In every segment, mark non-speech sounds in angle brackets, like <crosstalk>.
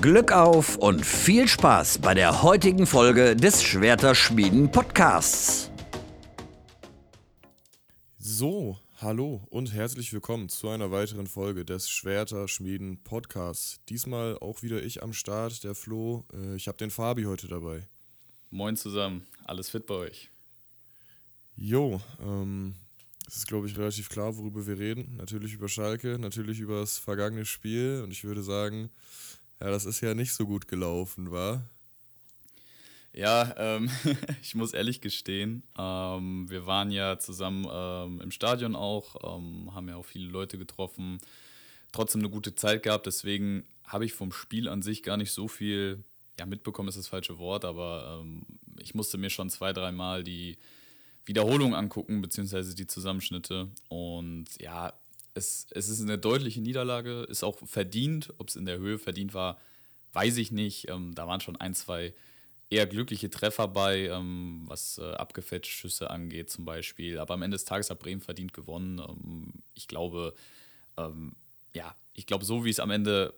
Glück auf und viel Spaß bei der heutigen Folge des Schwerterschmieden Podcasts. So, hallo und herzlich willkommen zu einer weiteren Folge des Schwerterschmieden Podcasts. Diesmal auch wieder ich am Start, der Flo. Äh, ich habe den Fabi heute dabei. Moin zusammen, alles fit bei euch? Jo, ähm, es ist, glaube ich, relativ klar, worüber wir reden. Natürlich über Schalke, natürlich über das vergangene Spiel. Und ich würde sagen, ja, das ist ja nicht so gut gelaufen, war? Ja, ähm, <laughs> ich muss ehrlich gestehen, ähm, wir waren ja zusammen ähm, im Stadion auch, ähm, haben ja auch viele Leute getroffen, trotzdem eine gute Zeit gehabt. Deswegen habe ich vom Spiel an sich gar nicht so viel, ja, mitbekommen ist das falsche Wort, aber ähm, ich musste mir schon zwei, dreimal die Wiederholung angucken, beziehungsweise die Zusammenschnitte. Und ja, es, es ist eine deutliche Niederlage, ist auch verdient. Ob es in der Höhe verdient war, weiß ich nicht. Ähm, da waren schon ein, zwei eher glückliche Treffer bei, ähm, was äh, abgefälschte Schüsse angeht zum Beispiel. Aber am Ende des Tages hat Bremen verdient gewonnen. Ähm, ich glaube, ähm, ja, ich glaube, so wie es am Ende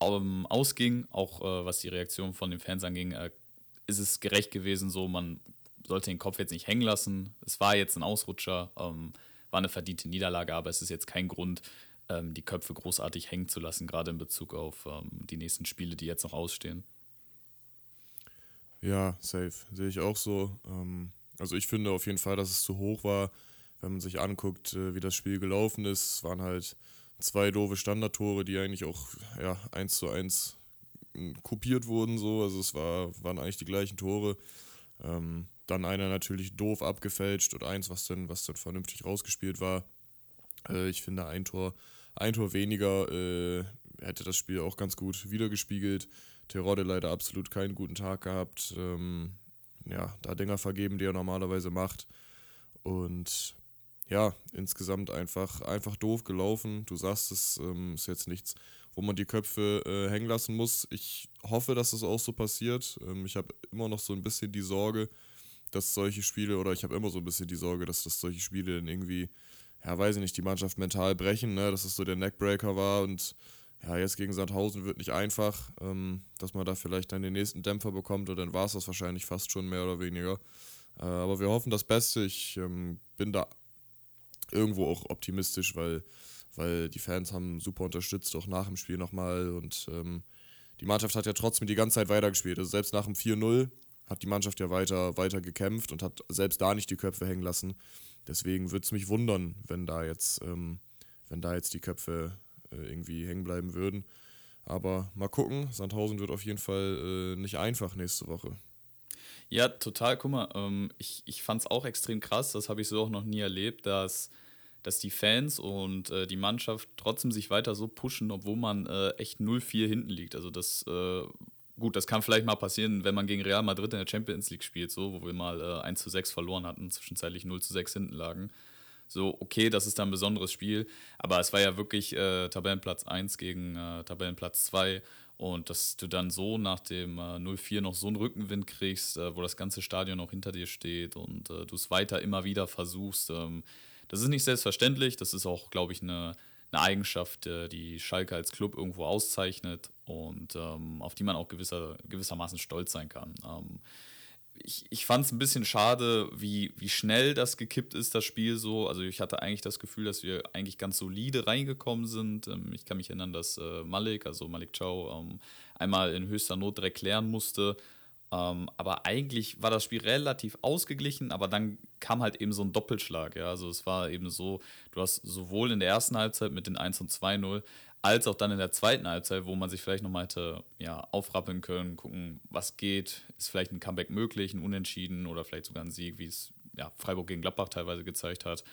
ähm, ausging, auch äh, was die Reaktion von den Fans anging, äh, ist es gerecht gewesen. So, man sollte den Kopf jetzt nicht hängen lassen. Es war jetzt ein Ausrutscher, ähm, war eine verdiente Niederlage, aber es ist jetzt kein Grund, ähm, die Köpfe großartig hängen zu lassen, gerade in Bezug auf ähm, die nächsten Spiele, die jetzt noch ausstehen. Ja, safe. Sehe ich auch so. Ähm, also ich finde auf jeden Fall, dass es zu hoch war, wenn man sich anguckt, äh, wie das Spiel gelaufen ist. Es waren halt zwei doofe Standardtore, die eigentlich auch ja, eins zu eins kopiert wurden. So. Also es war, waren eigentlich die gleichen Tore. Ähm, dann einer natürlich doof abgefälscht und eins, was dann, was dann vernünftig rausgespielt war. Äh, ich finde, ein Tor, ein Tor weniger äh, hätte das Spiel auch ganz gut wiedergespiegelt. Terodde leider absolut keinen guten Tag gehabt. Ähm, ja, da Dinger vergeben, die er normalerweise macht. Und ja, insgesamt einfach, einfach doof gelaufen. Du sagst, es ähm, ist jetzt nichts, wo man die Köpfe äh, hängen lassen muss. Ich hoffe, dass das auch so passiert. Ähm, ich habe immer noch so ein bisschen die Sorge, dass solche Spiele, oder ich habe immer so ein bisschen die Sorge, dass, dass solche Spiele dann irgendwie, ja, weiß ich nicht, die Mannschaft mental brechen, ne? dass es so der Neckbreaker war und ja, jetzt gegen Sandhausen wird nicht einfach, ähm, dass man da vielleicht dann den nächsten Dämpfer bekommt und dann war es das wahrscheinlich fast schon mehr oder weniger. Äh, aber wir hoffen das Beste. Ich ähm, bin da irgendwo auch optimistisch, weil, weil die Fans haben super unterstützt, auch nach dem Spiel nochmal und ähm, die Mannschaft hat ja trotzdem die ganze Zeit weitergespielt. Also selbst nach dem 4-0 hat die Mannschaft ja weiter, weiter gekämpft und hat selbst da nicht die Köpfe hängen lassen. Deswegen würde es mich wundern, wenn da jetzt, ähm, wenn da jetzt die Köpfe äh, irgendwie hängen bleiben würden. Aber mal gucken, Sandhausen wird auf jeden Fall äh, nicht einfach nächste Woche. Ja, total. Guck mal, ähm, ich, ich fand es auch extrem krass, das habe ich so auch noch nie erlebt, dass, dass die Fans und äh, die Mannschaft trotzdem sich weiter so pushen, obwohl man äh, echt 0-4 hinten liegt. Also das äh, gut, das kann vielleicht mal passieren, wenn man gegen Real Madrid in der Champions League spielt, so, wo wir mal äh, 1 zu 6 verloren hatten, zwischenzeitlich 0 zu 6 hinten lagen. So, okay, das ist dann ein besonderes Spiel, aber es war ja wirklich äh, Tabellenplatz 1 gegen äh, Tabellenplatz 2 und dass du dann so nach dem äh, 0-4 noch so einen Rückenwind kriegst, äh, wo das ganze Stadion auch hinter dir steht und äh, du es weiter immer wieder versuchst, ähm, das ist nicht selbstverständlich, das ist auch, glaube ich, eine eine Eigenschaft, äh, die Schalke als Club irgendwo auszeichnet und ähm, auf die man auch gewisser, gewissermaßen stolz sein kann. Ähm, ich, ich fand es ein bisschen schade, wie, wie schnell das gekippt ist, das Spiel so. Also ich hatte eigentlich das Gefühl, dass wir eigentlich ganz solide reingekommen sind. Ähm, ich kann mich erinnern, dass äh, Malik, also Malik Chow, ähm, einmal in höchster Not direkt klären musste. Ähm, aber eigentlich war das Spiel relativ ausgeglichen, aber dann kam halt eben so ein Doppelschlag. Ja? Also es war eben so, du hast sowohl in der ersten Halbzeit mit den 1 und 2-0, als auch dann in der zweiten Halbzeit, wo man sich vielleicht nochmal hätte ja, aufrappeln können, gucken, was geht, ist vielleicht ein Comeback möglich, ein Unentschieden oder vielleicht sogar ein Sieg, wie es ja, Freiburg gegen Gladbach teilweise gezeigt hat.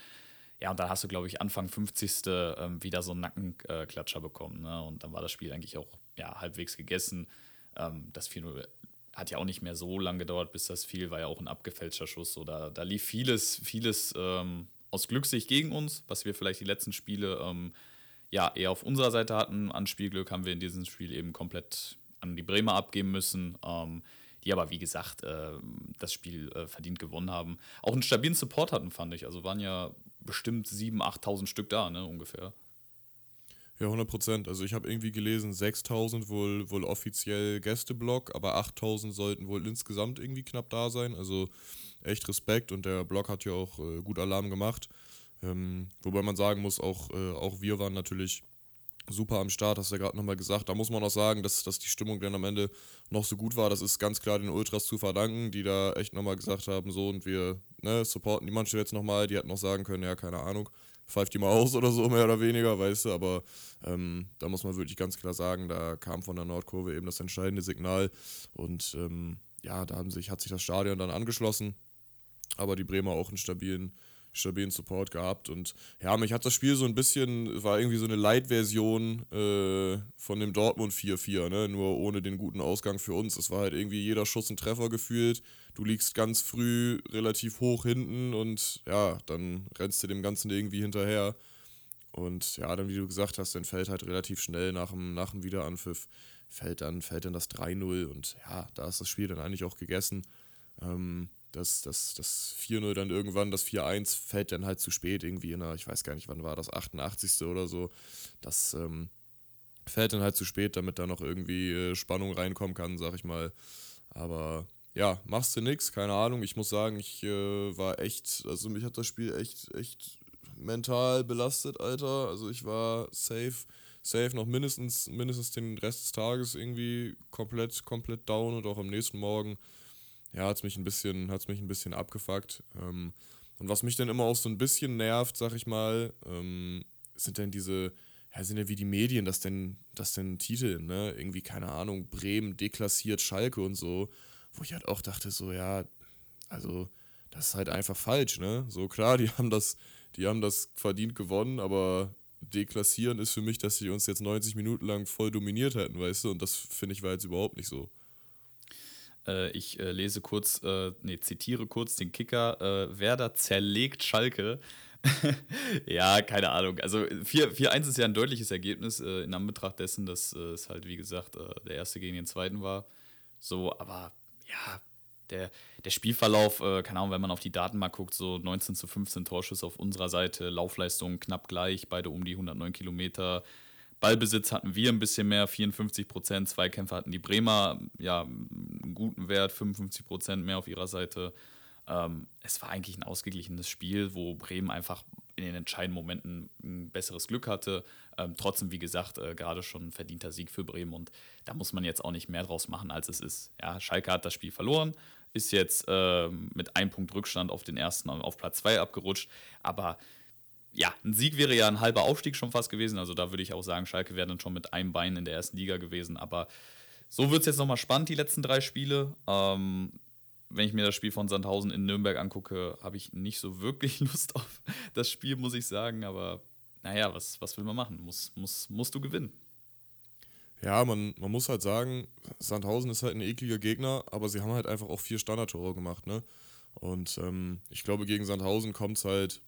Ja, und dann hast du, glaube ich, Anfang 50. Ähm, wieder so einen Nackenklatscher bekommen. Ne? Und dann war das Spiel eigentlich auch ja, halbwegs gegessen. Ähm, das 4-0 hat ja auch nicht mehr so lange gedauert, bis das fiel, war ja auch ein abgefälschter Schuss. So, da, da lief vieles, vieles ähm, aus Glückssicht gegen uns, was wir vielleicht die letzten Spiele ähm, ja eher auf unserer Seite hatten. An Spielglück haben wir in diesem Spiel eben komplett an die Bremer abgeben müssen, ähm, die aber wie gesagt äh, das Spiel äh, verdient gewonnen haben. Auch einen stabilen Support hatten, fand ich. Also waren ja bestimmt 7.000, 8.000 Stück da, ne, ungefähr. Ja, 100 Prozent. Also ich habe irgendwie gelesen, 6000 wohl, wohl offiziell Gästeblock, aber 8000 sollten wohl insgesamt irgendwie knapp da sein. Also echt Respekt und der Block hat ja auch äh, gut Alarm gemacht. Ähm, wobei man sagen muss, auch, äh, auch wir waren natürlich super am Start, hast du ja gerade nochmal gesagt. Da muss man auch sagen, dass, dass die Stimmung dann am Ende noch so gut war. Das ist ganz klar den Ultras zu verdanken, die da echt nochmal gesagt haben, so und wir ne, supporten die Mannschaft jetzt nochmal. Die hätten noch sagen können, ja, keine Ahnung pfeift die mal aus oder so, mehr oder weniger, weißt du, aber ähm, da muss man wirklich ganz klar sagen, da kam von der Nordkurve eben das entscheidende Signal und ähm, ja, da haben sich, hat sich das Stadion dann angeschlossen, aber die Bremer auch einen stabilen stabilen Support gehabt. Und ja, mich hat das Spiel so ein bisschen, war irgendwie so eine Light-Version äh, von dem Dortmund 4-4, ne? nur ohne den guten Ausgang für uns. Es war halt irgendwie jeder Schuss ein Treffer gefühlt. Du liegst ganz früh relativ hoch hinten und ja, dann rennst du dem Ganzen irgendwie hinterher. Und ja, dann, wie du gesagt hast, dann fällt halt relativ schnell nach dem, nach dem Wiederanpfiff, fällt dann, fällt dann das 3-0 und ja, da ist das Spiel dann eigentlich auch gegessen. Ähm, das, das, das 4-0 dann irgendwann, das 4-1 fällt dann halt zu spät irgendwie in der, ich weiß gar nicht, wann war das, 88. oder so. Das ähm, fällt dann halt zu spät, damit da noch irgendwie äh, Spannung reinkommen kann, sag ich mal. Aber ja, machst du nix, keine Ahnung. Ich muss sagen, ich äh, war echt, also mich hat das Spiel echt, echt mental belastet, Alter. Also ich war safe, safe noch mindestens, mindestens den Rest des Tages irgendwie komplett, komplett down und auch am nächsten Morgen ja, hat es mich ein bisschen, hat's mich ein bisschen abgefuckt. Ähm, und was mich dann immer auch so ein bisschen nervt, sag ich mal, ähm, sind dann diese, ja, sind ja wie die Medien, das denn, das denn Titel, ne? Irgendwie, keine Ahnung, Bremen deklassiert Schalke und so, wo ich halt auch dachte, so, ja, also, das ist halt einfach falsch, ne? So klar, die <laughs> haben das, die haben das verdient gewonnen, aber deklassieren ist für mich, dass sie uns jetzt 90 Minuten lang voll dominiert hätten, weißt du? Und das finde ich war jetzt überhaupt nicht so. Äh, ich äh, lese kurz, äh, nee, zitiere kurz den Kicker. Äh, Werder zerlegt Schalke. <laughs> ja, keine Ahnung. Also 4-1 ist ja ein deutliches Ergebnis äh, in Anbetracht dessen, dass äh, es halt, wie gesagt, der erste gegen den zweiten war. So, aber ja, der, der Spielverlauf, äh, keine Ahnung, wenn man auf die Daten mal guckt, so 19 zu 15 Torschüsse auf unserer Seite, Laufleistung knapp gleich, beide um die 109 Kilometer. Ballbesitz hatten wir ein bisschen mehr, 54 Prozent. Zweikämpfe hatten die Bremer, ja, einen guten Wert, 55 Prozent mehr auf ihrer Seite. Ähm, es war eigentlich ein ausgeglichenes Spiel, wo Bremen einfach in den entscheidenden Momenten ein besseres Glück hatte. Ähm, trotzdem, wie gesagt, äh, gerade schon ein verdienter Sieg für Bremen und da muss man jetzt auch nicht mehr draus machen, als es ist. Ja, Schalke hat das Spiel verloren, ist jetzt äh, mit einem Punkt Rückstand auf den ersten auf Platz 2 abgerutscht, aber ja, ein Sieg wäre ja ein halber Aufstieg schon fast gewesen. Also da würde ich auch sagen, Schalke wäre dann schon mit einem Bein in der ersten Liga gewesen. Aber so wird es jetzt nochmal spannend, die letzten drei Spiele. Ähm, wenn ich mir das Spiel von Sandhausen in Nürnberg angucke, habe ich nicht so wirklich <laughs> Lust auf das Spiel, muss ich sagen. Aber naja, was, was will man machen? Muss, muss, musst du gewinnen. Ja, man, man muss halt sagen, Sandhausen ist halt ein ekliger Gegner, aber sie haben halt einfach auch vier Standardtore gemacht, ne? Und ähm, ich glaube, gegen Sandhausen kommt es halt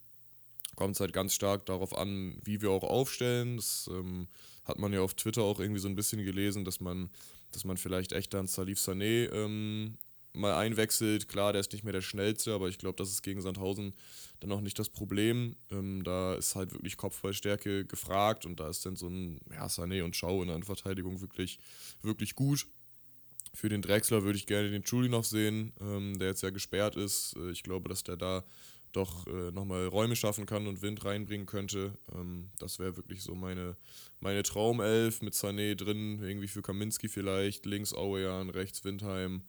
kommt es halt ganz stark darauf an, wie wir auch aufstellen. Das ähm, hat man ja auf Twitter auch irgendwie so ein bisschen gelesen, dass man, dass man vielleicht echt dann Salif Sané ähm, mal einwechselt. Klar, der ist nicht mehr der schnellste, aber ich glaube, das ist gegen Sandhausen dann auch nicht das Problem. Ähm, da ist halt wirklich Kopfballstärke gefragt und da ist dann so ein ja, Sané und Schau in der Verteidigung wirklich, wirklich gut. Für den Drechsler würde ich gerne den Chuli noch sehen, ähm, der jetzt ja gesperrt ist. Äh, ich glaube, dass der da doch äh, nochmal Räume schaffen kann und Wind reinbringen könnte. Ähm, das wäre wirklich so meine, meine Traumelf mit Sané drin, irgendwie für Kaminski vielleicht, links Auejan, rechts Windheim,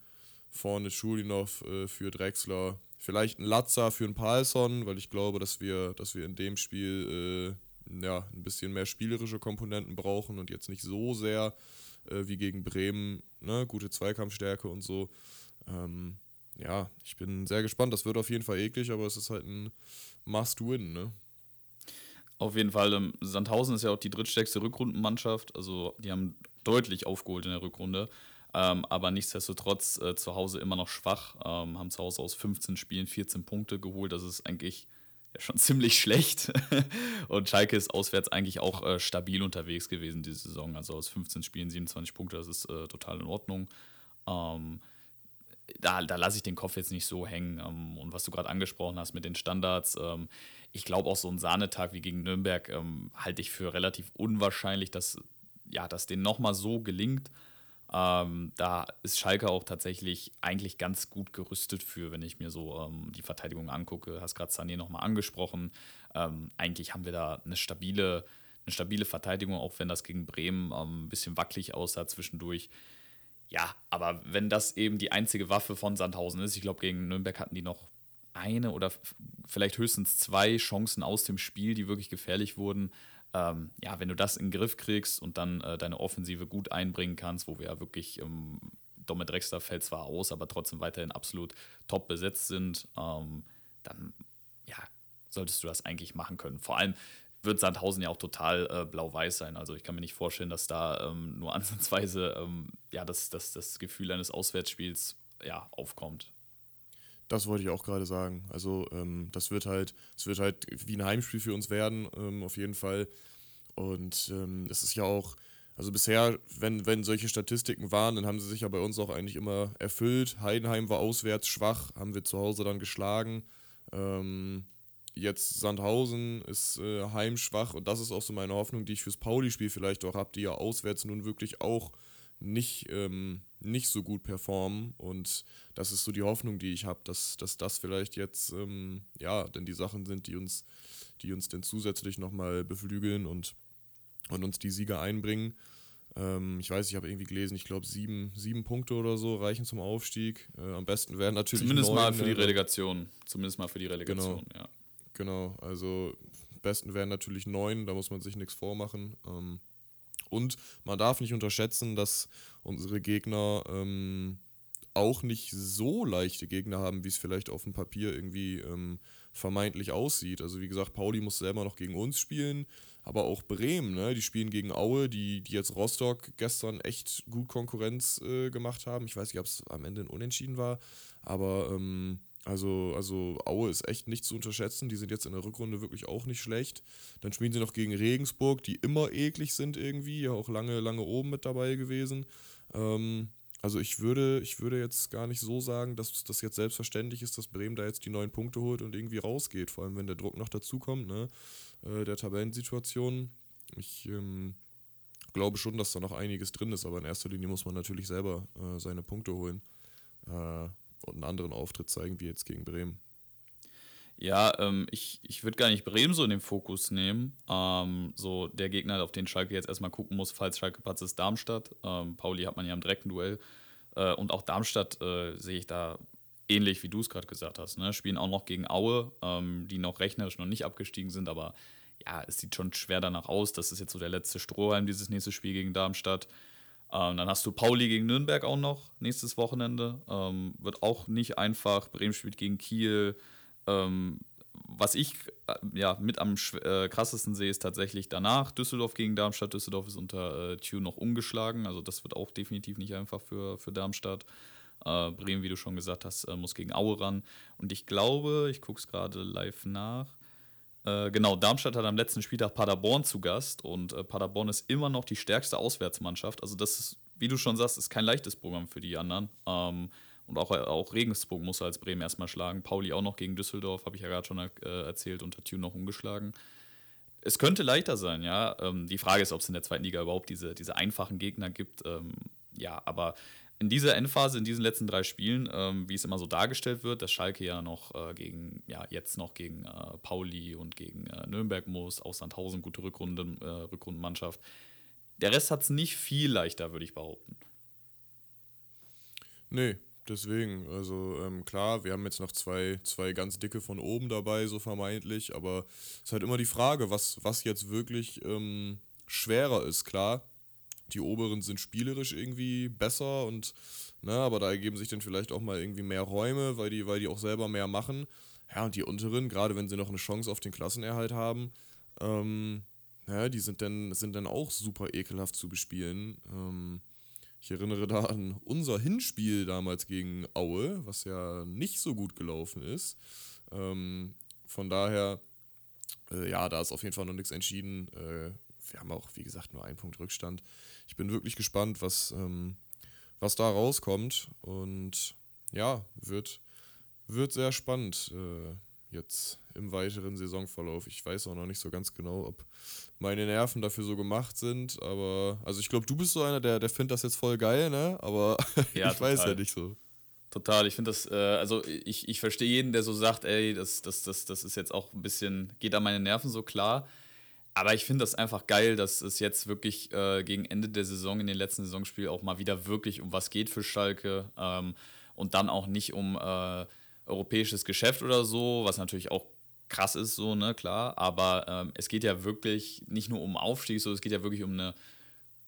vorne Schulinov äh, für Drexler, vielleicht ein Latza für einen Palsson, weil ich glaube, dass wir, dass wir in dem Spiel äh, ja, ein bisschen mehr spielerische Komponenten brauchen und jetzt nicht so sehr äh, wie gegen Bremen, ne, gute Zweikampfstärke und so. Ähm, ja, ich bin sehr gespannt. Das wird auf jeden Fall eklig, aber es ist halt ein Must-Win, ne? Auf jeden Fall. Ähm, Sandhausen ist ja auch die drittstärkste Rückrundenmannschaft. Also, die haben deutlich aufgeholt in der Rückrunde. Ähm, aber nichtsdestotrotz äh, zu Hause immer noch schwach. Ähm, haben zu Hause aus 15 Spielen 14 Punkte geholt. Das ist eigentlich ja schon <laughs> ziemlich schlecht. und Schalke ist auswärts eigentlich auch äh, stabil unterwegs gewesen diese Saison. Also aus 15 Spielen 27 Punkte, das ist äh, total in Ordnung. Ähm, da, da lasse ich den Kopf jetzt nicht so hängen. Ähm, und was du gerade angesprochen hast mit den Standards, ähm, ich glaube auch so ein Sahnetag wie gegen Nürnberg ähm, halte ich für relativ unwahrscheinlich, dass, ja, dass den nochmal so gelingt. Ähm, da ist Schalke auch tatsächlich eigentlich ganz gut gerüstet für, wenn ich mir so ähm, die Verteidigung angucke. Hast gerade Sané nochmal angesprochen. Ähm, eigentlich haben wir da eine stabile, eine stabile Verteidigung, auch wenn das gegen Bremen ein bisschen wackelig aussah zwischendurch. Ja, aber wenn das eben die einzige Waffe von Sandhausen ist, ich glaube, gegen Nürnberg hatten die noch eine oder vielleicht höchstens zwei Chancen aus dem Spiel, die wirklich gefährlich wurden. Ähm, ja, wenn du das in den Griff kriegst und dann äh, deine Offensive gut einbringen kannst, wo wir ja wirklich, ähm, Domme Drexler fällt zwar aus, aber trotzdem weiterhin absolut top besetzt sind, ähm, dann ja, solltest du das eigentlich machen können. Vor allem wird Sandhausen ja auch total äh, blau-weiß sein. Also ich kann mir nicht vorstellen, dass da ähm, nur <laughs> ansatzweise ähm, ja, das, das, das Gefühl eines Auswärtsspiels ja, aufkommt. Das wollte ich auch gerade sagen. Also ähm, das wird halt, es wird halt wie ein Heimspiel für uns werden, ähm, auf jeden Fall. Und ähm, es ist ja auch, also bisher, wenn, wenn solche Statistiken waren, dann haben sie sich ja bei uns auch eigentlich immer erfüllt. Heidenheim war auswärts schwach, haben wir zu Hause dann geschlagen. Ähm, jetzt Sandhausen ist äh, heimschwach und das ist auch so meine Hoffnung, die ich fürs Pauli-Spiel vielleicht auch habe, die ja auswärts nun wirklich auch nicht, ähm, nicht so gut performen und das ist so die Hoffnung, die ich habe, dass, dass das vielleicht jetzt, ähm, ja, denn die Sachen sind, die uns, die uns denn zusätzlich nochmal beflügeln und, und uns die Sieger einbringen. Ähm, ich weiß, ich habe irgendwie gelesen, ich glaube sieben, sieben Punkte oder so reichen zum Aufstieg. Äh, am besten wären natürlich Zumindest neun, mal für die Relegation. Zumindest mal für die Relegation, genau. ja. Genau, also besten wären natürlich neun, da muss man sich nichts vormachen. Ähm, und man darf nicht unterschätzen, dass unsere Gegner ähm, auch nicht so leichte Gegner haben, wie es vielleicht auf dem Papier irgendwie ähm, vermeintlich aussieht. Also wie gesagt, Pauli muss selber noch gegen uns spielen, aber auch Bremen, ne? die spielen gegen Aue, die, die jetzt Rostock gestern echt gut Konkurrenz äh, gemacht haben. Ich weiß nicht, ob es am Ende ein Unentschieden war, aber ähm, also, also Aue ist echt nicht zu unterschätzen. Die sind jetzt in der Rückrunde wirklich auch nicht schlecht. Dann spielen sie noch gegen Regensburg, die immer eklig sind irgendwie, ja auch lange, lange oben mit dabei gewesen. Ähm, also ich würde, ich würde jetzt gar nicht so sagen, dass das jetzt selbstverständlich ist, dass Bremen da jetzt die neun Punkte holt und irgendwie rausgeht. Vor allem, wenn der Druck noch dazukommt, ne? Äh, der Tabellensituation. Ich ähm, glaube schon, dass da noch einiges drin ist, aber in erster Linie muss man natürlich selber äh, seine Punkte holen. Äh, und einen anderen Auftritt zeigen wie jetzt gegen Bremen. Ja, ähm, ich, ich würde gar nicht Bremen so in den Fokus nehmen. Ähm, so der Gegner, auf den Schalke jetzt erstmal gucken muss, falls Schalke Patz ist Darmstadt. Ähm, Pauli hat man ja im direkten Duell. Äh, und auch Darmstadt äh, sehe ich da ähnlich, wie du es gerade gesagt hast. Ne? Spielen auch noch gegen Aue, ähm, die noch rechnerisch noch nicht abgestiegen sind, aber ja, es sieht schon schwer danach aus. Das ist jetzt so der letzte Strohhalm, dieses nächste Spiel gegen Darmstadt. Ähm, dann hast du Pauli gegen Nürnberg auch noch nächstes Wochenende. Ähm, wird auch nicht einfach. Bremen spielt gegen Kiel. Ähm, was ich äh, ja mit am äh, krassesten sehe, ist tatsächlich danach Düsseldorf gegen Darmstadt. Düsseldorf ist unter äh, Tune noch umgeschlagen. Also das wird auch definitiv nicht einfach für, für Darmstadt. Äh, Bremen, wie du schon gesagt hast, äh, muss gegen Aue ran. Und ich glaube, ich gucke es gerade live nach. Äh, genau, Darmstadt hat am letzten Spieltag Paderborn zu Gast und äh, Paderborn ist immer noch die stärkste Auswärtsmannschaft. Also, das ist, wie du schon sagst, ist kein leichtes Programm für die anderen. Ähm, und auch, auch Regensburg muss als Bremen erstmal schlagen. Pauli auch noch gegen Düsseldorf, habe ich ja gerade schon äh, erzählt, unter Tune noch umgeschlagen. Es könnte leichter sein, ja. Ähm, die Frage ist, ob es in der zweiten Liga überhaupt diese, diese einfachen Gegner gibt. Ähm, ja, aber in dieser Endphase, in diesen letzten drei Spielen, ähm, wie es immer so dargestellt wird, dass Schalke ja noch äh, gegen, ja, jetzt noch gegen äh, Pauli und gegen äh, Nürnberg muss, auch Sandhausen, gute Rückrunden, äh, Rückrundenmannschaft. Der Rest hat es nicht viel leichter, würde ich behaupten. Nee, deswegen. Also ähm, klar, wir haben jetzt noch zwei, zwei ganz dicke von oben dabei, so vermeintlich, aber es ist halt immer die Frage, was, was jetzt wirklich ähm, schwerer ist. Klar, die oberen sind spielerisch irgendwie besser und ne, aber da ergeben sich dann vielleicht auch mal irgendwie mehr Räume, weil die, weil die auch selber mehr machen. Ja, und die unteren, gerade wenn sie noch eine Chance auf den Klassenerhalt haben, ähm, ja, die sind dann, sind dann auch super ekelhaft zu bespielen. Ähm, ich erinnere da an unser Hinspiel damals gegen Aue, was ja nicht so gut gelaufen ist. Ähm, von daher, äh, ja, da ist auf jeden Fall noch nichts entschieden. Äh, wir haben auch, wie gesagt, nur einen Punkt Rückstand. Ich bin wirklich gespannt, was, ähm, was da rauskommt. Und ja, wird, wird sehr spannend äh, jetzt im weiteren Saisonverlauf. Ich weiß auch noch nicht so ganz genau, ob meine Nerven dafür so gemacht sind, aber also ich glaube, du bist so einer, der, der findet das jetzt voll geil, ne? Aber <laughs> ja, ich total. weiß ja nicht so. Total, ich finde das, äh, also ich, ich verstehe jeden, der so sagt, ey, das, das, das, das ist jetzt auch ein bisschen, geht an meine Nerven so klar. Aber ich finde das einfach geil, dass es jetzt wirklich äh, gegen Ende der Saison, in den letzten Saisonspielen auch mal wieder wirklich um was geht für Schalke ähm, und dann auch nicht um äh, europäisches Geschäft oder so, was natürlich auch krass ist, so, ne, klar. Aber ähm, es geht ja wirklich nicht nur um Aufstieg, so, es geht ja wirklich um eine,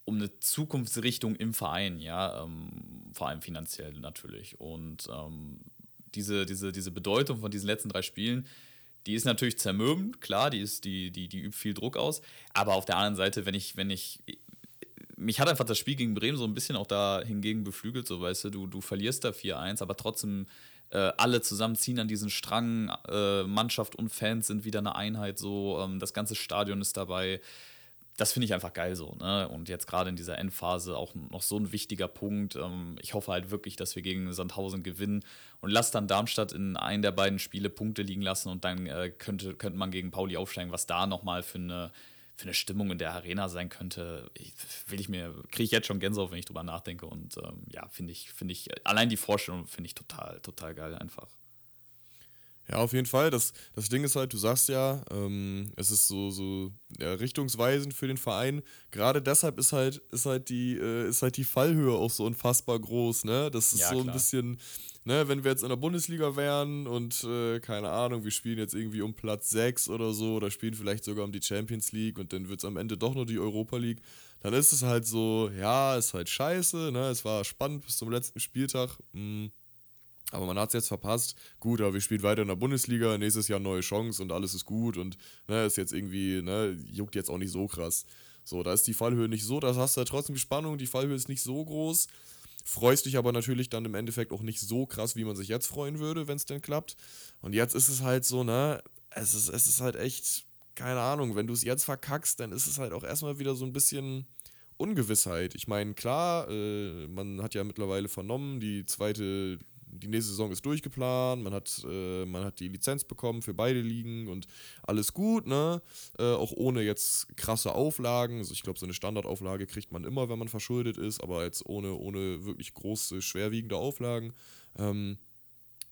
um eine Zukunftsrichtung im Verein, ja, ähm, vor allem finanziell natürlich. Und ähm, diese, diese, diese Bedeutung von diesen letzten drei Spielen, die ist natürlich zermürbend, klar, die ist, die, die, die übt viel Druck aus. Aber auf der anderen Seite, wenn ich, wenn ich, mich hat einfach das Spiel gegen Bremen so ein bisschen auch da hingegen beflügelt, so weißt du, du, du verlierst da 4-1, aber trotzdem äh, alle zusammen ziehen an diesen Strang, äh, Mannschaft und Fans sind wieder eine Einheit, so, ähm, das ganze Stadion ist dabei. Das finde ich einfach geil so, ne? Und jetzt gerade in dieser Endphase auch noch so ein wichtiger Punkt. Ähm, ich hoffe halt wirklich, dass wir gegen Sandhausen gewinnen und lass dann Darmstadt in einem der beiden Spiele Punkte liegen lassen und dann äh, könnte, könnte man gegen Pauli aufsteigen, was da nochmal für eine für eine Stimmung in der Arena sein könnte, will ich mir, kriege ich jetzt schon Gänsehaut, wenn ich drüber nachdenke. Und ähm, ja, finde ich, finde ich, allein die Vorstellung finde ich total, total geil einfach. Ja, auf jeden Fall. Das, das Ding ist halt, du sagst ja, ähm, es ist so, so ja, richtungsweisend für den Verein. Gerade deshalb ist halt, ist halt die, äh, ist halt die Fallhöhe auch so unfassbar groß, ne? Das ist ja, so klar. ein bisschen, ne, wenn wir jetzt in der Bundesliga wären und äh, keine Ahnung, wir spielen jetzt irgendwie um Platz 6 oder so oder spielen vielleicht sogar um die Champions League und dann wird es am Ende doch nur die Europa League, dann ist es halt so, ja, ist halt scheiße, ne? Es war spannend bis zum letzten Spieltag. Mh hm. Aber man hat es jetzt verpasst. Gut, aber wir spielen weiter in der Bundesliga, nächstes Jahr neue Chance und alles ist gut und ne, ist jetzt irgendwie, ne, juckt jetzt auch nicht so krass. So, da ist die Fallhöhe nicht so, da hast du ja trotzdem die Spannung, die Fallhöhe ist nicht so groß. Freust dich aber natürlich dann im Endeffekt auch nicht so krass, wie man sich jetzt freuen würde, wenn es denn klappt. Und jetzt ist es halt so, ne, es ist, es ist halt echt, keine Ahnung, wenn du es jetzt verkackst, dann ist es halt auch erstmal wieder so ein bisschen Ungewissheit. Ich meine, klar, äh, man hat ja mittlerweile vernommen, die zweite die nächste Saison ist durchgeplant, man hat, äh, man hat die Lizenz bekommen für beide Ligen und alles gut, ne? Äh, auch ohne jetzt krasse Auflagen. Also ich glaube, so eine Standardauflage kriegt man immer, wenn man verschuldet ist, aber jetzt ohne, ohne wirklich große, schwerwiegende Auflagen. Ähm,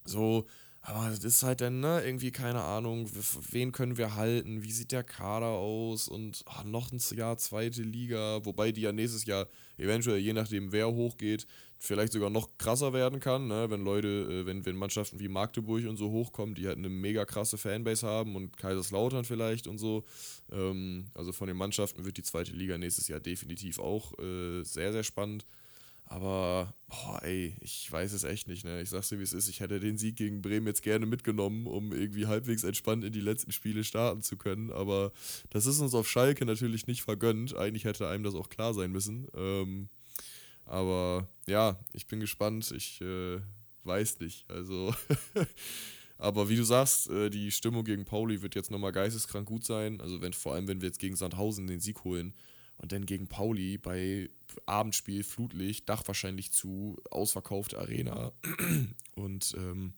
so, aber das ist halt dann, ne, irgendwie keine Ahnung, wen können wir halten, wie sieht der Kader aus und ach, noch ein Jahr zweite Liga, wobei die ja nächstes Jahr eventuell, je nachdem wer hochgeht, vielleicht sogar noch krasser werden kann, ne? wenn Leute, äh, wenn, wenn Mannschaften wie Magdeburg und so hochkommen, die halt eine mega krasse Fanbase haben und Kaiserslautern vielleicht und so. Ähm, also von den Mannschaften wird die zweite Liga nächstes Jahr definitiv auch äh, sehr, sehr spannend. Aber, boah, ey, ich weiß es echt nicht, ne? Ich sag's dir, wie es ist. Ich hätte den Sieg gegen Bremen jetzt gerne mitgenommen, um irgendwie halbwegs entspannt in die letzten Spiele starten zu können. Aber das ist uns auf Schalke natürlich nicht vergönnt. Eigentlich hätte einem das auch klar sein müssen. Ähm, aber ja, ich bin gespannt. Ich äh, weiß nicht. Also, <laughs> aber wie du sagst, äh, die Stimmung gegen Pauli wird jetzt nochmal geisteskrank gut sein. Also, wenn, vor allem, wenn wir jetzt gegen Sandhausen den Sieg holen und dann gegen Pauli bei Abendspiel, Flutlicht, Dach wahrscheinlich zu, ausverkaufte Arena <clears throat> und ähm,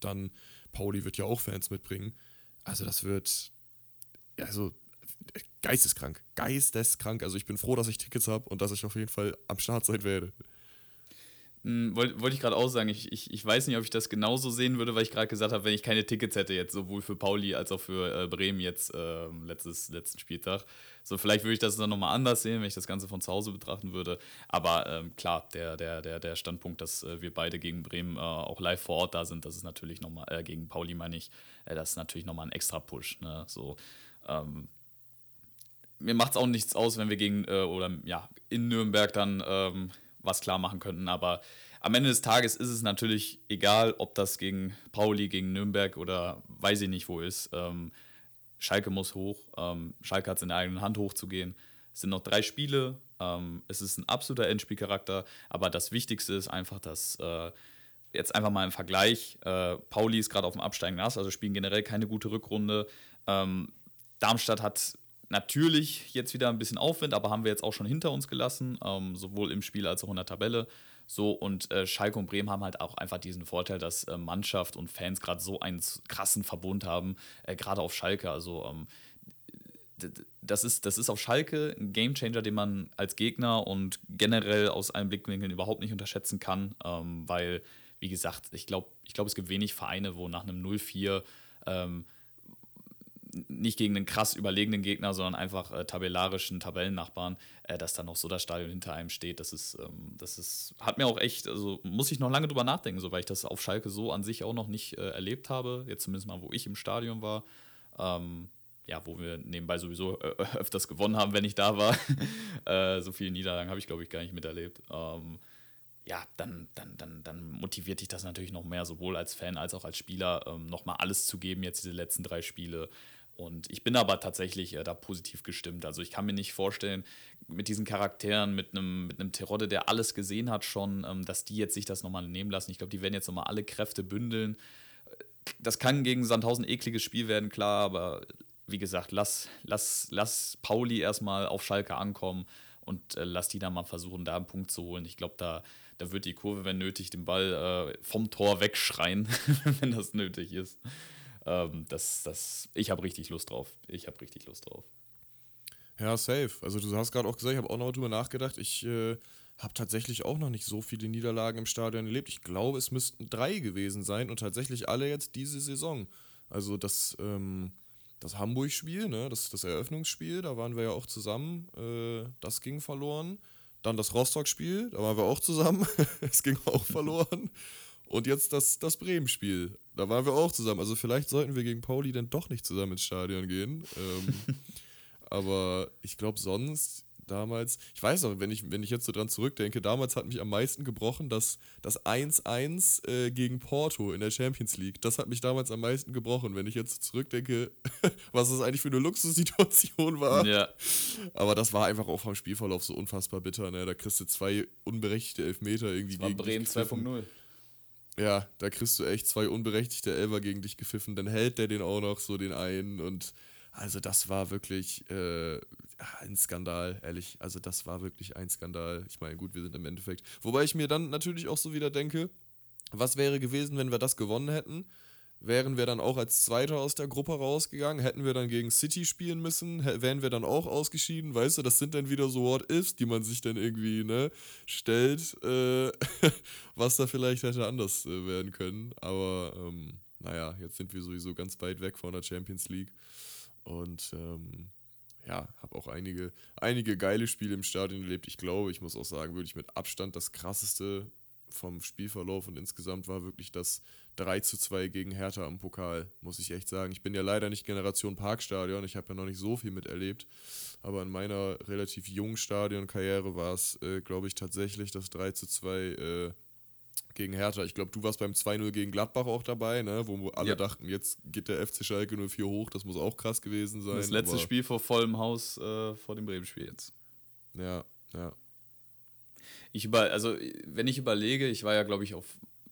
dann Pauli wird ja auch Fans mitbringen. Also, das wird. Also, geisteskrank. Geisteskrank. Also ich bin froh, dass ich Tickets habe und dass ich auf jeden Fall am Start sein werde. Hm, Wollte wollt ich gerade auch sagen, ich, ich, ich weiß nicht, ob ich das genauso sehen würde, weil ich gerade gesagt habe, wenn ich keine Tickets hätte, jetzt sowohl für Pauli als auch für äh, Bremen jetzt äh, letztes, letzten Spieltag. So, vielleicht würde ich das dann nochmal anders sehen, wenn ich das Ganze von zu Hause betrachten würde. Aber ähm, klar, der, der, der, der Standpunkt, dass äh, wir beide gegen Bremen äh, auch live vor Ort da sind, das ist natürlich nochmal, äh, gegen Pauli meine ich, äh, das ist natürlich nochmal ein extra Push. Ne? So, ähm, mir macht es auch nichts aus, wenn wir gegen äh, oder ja, in Nürnberg dann ähm, was klar machen könnten. Aber am Ende des Tages ist es natürlich egal, ob das gegen Pauli, gegen Nürnberg oder weiß ich nicht wo ist. Ähm, Schalke muss hoch. Ähm, Schalke hat es in der eigenen Hand hochzugehen. Es sind noch drei Spiele. Ähm, es ist ein absoluter Endspielcharakter. Aber das Wichtigste ist einfach, dass äh, jetzt einfach mal im Vergleich: äh, Pauli ist gerade auf dem Absteigen nass, also spielen generell keine gute Rückrunde. Ähm, Darmstadt hat natürlich jetzt wieder ein bisschen Aufwind, aber haben wir jetzt auch schon hinter uns gelassen, ähm, sowohl im Spiel als auch in der Tabelle. So, und äh, Schalke und Bremen haben halt auch einfach diesen Vorteil, dass äh, Mannschaft und Fans gerade so einen krassen Verbund haben, äh, gerade auf Schalke. Also, ähm, das ist, das ist auf Schalke ein Gamechanger, den man als Gegner und generell aus allen Blickwinkeln überhaupt nicht unterschätzen kann, ähm, weil, wie gesagt, ich glaube, ich glaub, es gibt wenig Vereine, wo nach einem 0-4 ähm, nicht gegen einen krass überlegenen Gegner, sondern einfach äh, tabellarischen Tabellennachbarn, äh, dass da noch so das Stadion hinter einem steht. Das ist, ähm, das ist, hat mir auch echt, also muss ich noch lange drüber nachdenken, so weil ich das auf Schalke so an sich auch noch nicht äh, erlebt habe. Jetzt zumindest mal, wo ich im Stadion war. Ähm, ja, wo wir nebenbei sowieso äh, <laughs> öfters gewonnen haben, wenn ich da war. <laughs> Äh, so viele Niederlagen habe ich, glaube ich, gar nicht miterlebt. Ähm, ja, dann, dann, dann, dann motiviert dich das natürlich noch mehr, sowohl als Fan als auch als Spieler, ähm, nochmal alles zu geben, jetzt diese letzten drei Spiele. Und ich bin aber tatsächlich äh, da positiv gestimmt. Also ich kann mir nicht vorstellen, mit diesen Charakteren, mit einem mit Terodde, der alles gesehen hat schon, ähm, dass die jetzt sich das nochmal nehmen lassen. Ich glaube, die werden jetzt nochmal alle Kräfte bündeln. Das kann gegen Sandhausen ein ekliges Spiel werden, klar, aber wie gesagt, lass, lass, lass Pauli erstmal auf Schalke ankommen und äh, lass die dann mal versuchen, da einen Punkt zu holen. Ich glaube, da, da wird die Kurve, wenn nötig, den Ball äh, vom Tor wegschreien, <laughs> wenn das nötig ist. Ähm, das, das, ich habe richtig Lust drauf. Ich habe richtig Lust drauf. Ja, safe. Also du hast gerade auch gesagt, ich habe auch noch drüber nachgedacht. Ich äh, habe tatsächlich auch noch nicht so viele Niederlagen im Stadion erlebt. Ich glaube, es müssten drei gewesen sein und tatsächlich alle jetzt diese Saison. Also das, ähm, das Hamburg-Spiel, ne, das, das Eröffnungsspiel, da waren wir ja auch zusammen. Äh, das ging verloren. Dann das Rostock-Spiel, da waren wir auch zusammen. <laughs> es ging auch verloren. <laughs> Und jetzt das, das Bremen-Spiel. Da waren wir auch zusammen. Also vielleicht sollten wir gegen Pauli dann doch nicht zusammen ins Stadion gehen. Ähm, <laughs> aber ich glaube sonst damals, ich weiß noch, wenn ich, wenn ich jetzt so dran zurückdenke, damals hat mich am meisten gebrochen, dass das 1-1 äh, gegen Porto in der Champions League. Das hat mich damals am meisten gebrochen, wenn ich jetzt zurückdenke, <laughs> was das eigentlich für eine Luxussituation war. Ja. Aber das war einfach auch vom Spielverlauf so unfassbar bitter. Ne? Da kriegst du zwei unberechtigte Elfmeter irgendwie das war gegen Bremen 2.0. Ja, da kriegst du echt zwei unberechtigte Elfer gegen dich gepfiffen, dann hält der den auch noch so den einen und also das war wirklich äh, ein Skandal, ehrlich. Also das war wirklich ein Skandal. Ich meine, gut, wir sind im Endeffekt. Wobei ich mir dann natürlich auch so wieder denke, was wäre gewesen, wenn wir das gewonnen hätten? Wären wir dann auch als Zweiter aus der Gruppe rausgegangen, hätten wir dann gegen City spielen müssen, wären wir dann auch ausgeschieden, weißt du, das sind dann wieder so What-Ifs, die man sich dann irgendwie, ne, stellt, äh, <laughs> was da vielleicht hätte anders äh, werden können, aber ähm, naja, jetzt sind wir sowieso ganz weit weg von der Champions League. Und ähm, ja, habe auch einige, einige geile Spiele im Stadion erlebt. Ich glaube, ich muss auch sagen, wirklich mit Abstand das krasseste vom Spielverlauf und insgesamt war wirklich das 3 zu 2 gegen Hertha im Pokal, muss ich echt sagen. Ich bin ja leider nicht Generation Parkstadion, ich habe ja noch nicht so viel miterlebt, aber in meiner relativ jungen Stadionkarriere war es, äh, glaube ich, tatsächlich das 3 zu 2 äh, gegen Hertha. Ich glaube, du warst beim 2-0 gegen Gladbach auch dabei, ne? wo alle ja. dachten, jetzt geht der FC Schalke 04 hoch, das muss auch krass gewesen sein. Das letzte Spiel vor vollem Haus äh, vor dem Bremen-Spiel jetzt. Ja, ja. Ich über, also wenn ich überlege, ich war ja, glaube ich, auf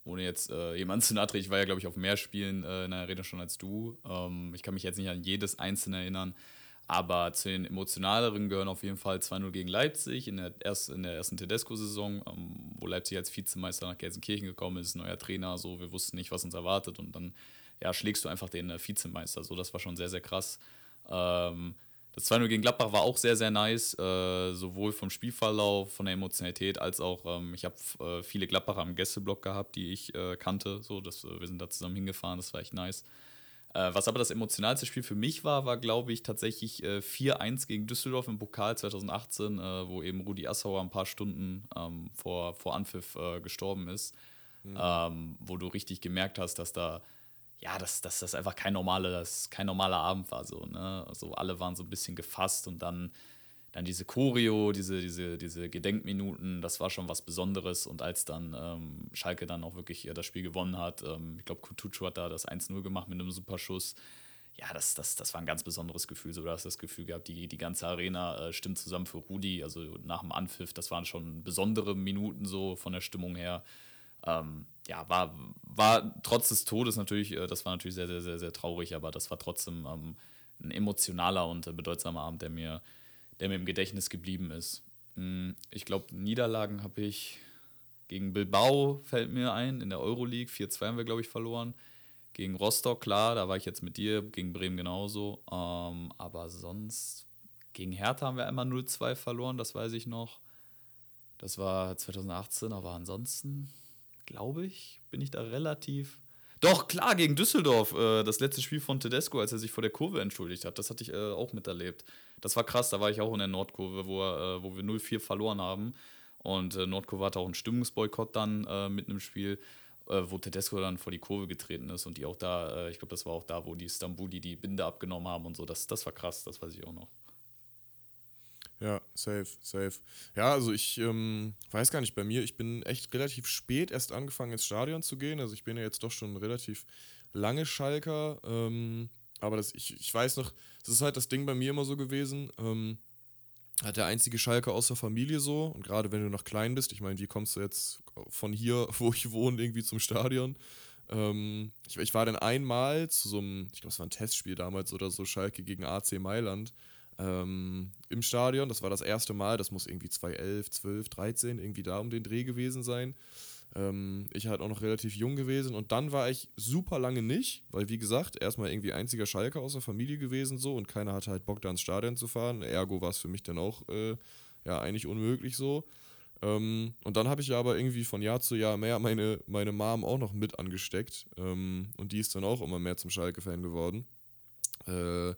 ohne jetzt äh, jemanden zu nahe ich war ja, glaube ich, auf mehr Spielen äh, in der Arena schon als du. Ähm, ich kann mich jetzt nicht an jedes einzelne erinnern, aber zu den emotionaleren gehören auf jeden Fall 2-0 gegen Leipzig in der, erst, in der ersten Tedesco-Saison, ähm, wo Leipzig als Vizemeister nach Gelsenkirchen gekommen ist, neuer Trainer, so wir wussten nicht, was uns erwartet und dann ja, schlägst du einfach den äh, Vizemeister. So, das war schon sehr, sehr krass. Ähm, das 2-0 gegen Gladbach war auch sehr, sehr nice, äh, sowohl vom Spielverlauf, von der Emotionalität, als auch, ähm, ich habe äh, viele Gladbacher im Gästeblock gehabt, die ich äh, kannte. So, das, äh, wir sind da zusammen hingefahren, das war echt nice. Äh, was aber das emotionalste Spiel für mich war, war, glaube ich, tatsächlich 4-1 äh, gegen Düsseldorf im Pokal 2018, wo eben Rudi Assauer ein paar Stunden ähm, vor, vor Anpfiff gestorben ist. Mhm. Ähm, wo du richtig gemerkt hast, dass da ja, dass, dass das einfach kein, normales, kein normaler Abend war. So, ne? also alle waren so ein bisschen gefasst und dann, dann diese Choreo, diese, diese, diese Gedenkminuten, das war schon was Besonderes. Und als dann ähm, Schalke dann auch wirklich das Spiel gewonnen hat, ähm, ich glaube, Kutucu hat da das 1-0 gemacht mit einem super Schuss. Ja, das, das, das war ein ganz besonderes Gefühl. So, du hast das Gefühl gehabt, die, die ganze Arena äh, stimmt zusammen für Rudi. Also nach dem Anpfiff, das waren schon besondere Minuten so von der Stimmung her. Ähm, ja, war, war trotz des Todes natürlich, äh, das war natürlich sehr, sehr, sehr, sehr traurig, aber das war trotzdem ähm, ein emotionaler und bedeutsamer Abend, der mir, der mir im Gedächtnis geblieben ist. Hm, ich glaube, Niederlagen habe ich gegen Bilbao, fällt mir ein, in der Euroleague. 4-2 haben wir, glaube ich, verloren. Gegen Rostock, klar, da war ich jetzt mit dir, gegen Bremen genauso. Ähm, aber sonst, gegen Hertha haben wir einmal 0-2 verloren, das weiß ich noch. Das war 2018, aber ansonsten, glaube ich, bin ich da relativ. Doch, klar, gegen Düsseldorf, äh, das letzte Spiel von Tedesco, als er sich vor der Kurve entschuldigt hat, das hatte ich äh, auch miterlebt. Das war krass, da war ich auch in der Nordkurve, wo, äh, wo wir 0-4 verloren haben. Und äh, Nordkurve hatte auch einen Stimmungsboykott dann äh, mit einem Spiel, äh, wo Tedesco dann vor die Kurve getreten ist und die auch da, ich glaube, das war auch da, wo die Stambuli die Binde abgenommen haben und so. Das, das war krass, das weiß ich auch noch. Ja, safe, safe. Ja, also ich ähm, weiß gar nicht, bei mir, ich bin echt relativ spät erst angefangen ins Stadion zu gehen. Also ich bin ja jetzt doch schon relativ lange Schalker. Ähm, aber das, ich, ich weiß noch, das ist halt das Ding bei mir immer so gewesen. Ähm, hat der einzige Schalker aus der Familie so. Und gerade wenn du noch klein bist, ich meine, wie kommst du jetzt von hier, <laughs> wo ich wohne, irgendwie zum Stadion? Ähm, ich, ich, war dann einmal zu so einem, ich glaube, es war ein Testspiel damals oder so, Schalke gegen AC Mailand ähm, im Stadion. Das war das erste Mal, das muss irgendwie 2011, 12, 13 irgendwie da um den Dreh gewesen sein. Ähm, ich halt auch noch relativ jung gewesen und dann war ich super lange nicht, weil wie gesagt, erstmal irgendwie einziger Schalker aus der Familie gewesen so und keiner hatte halt Bock da ins Stadion zu fahren. Ergo war es für mich dann auch äh, ja eigentlich unmöglich so. Ähm, und dann habe ich aber irgendwie von Jahr zu Jahr mehr meine, meine Mom auch noch mit angesteckt ähm, und die ist dann auch immer mehr zum Schalke-Fan geworden. Äh,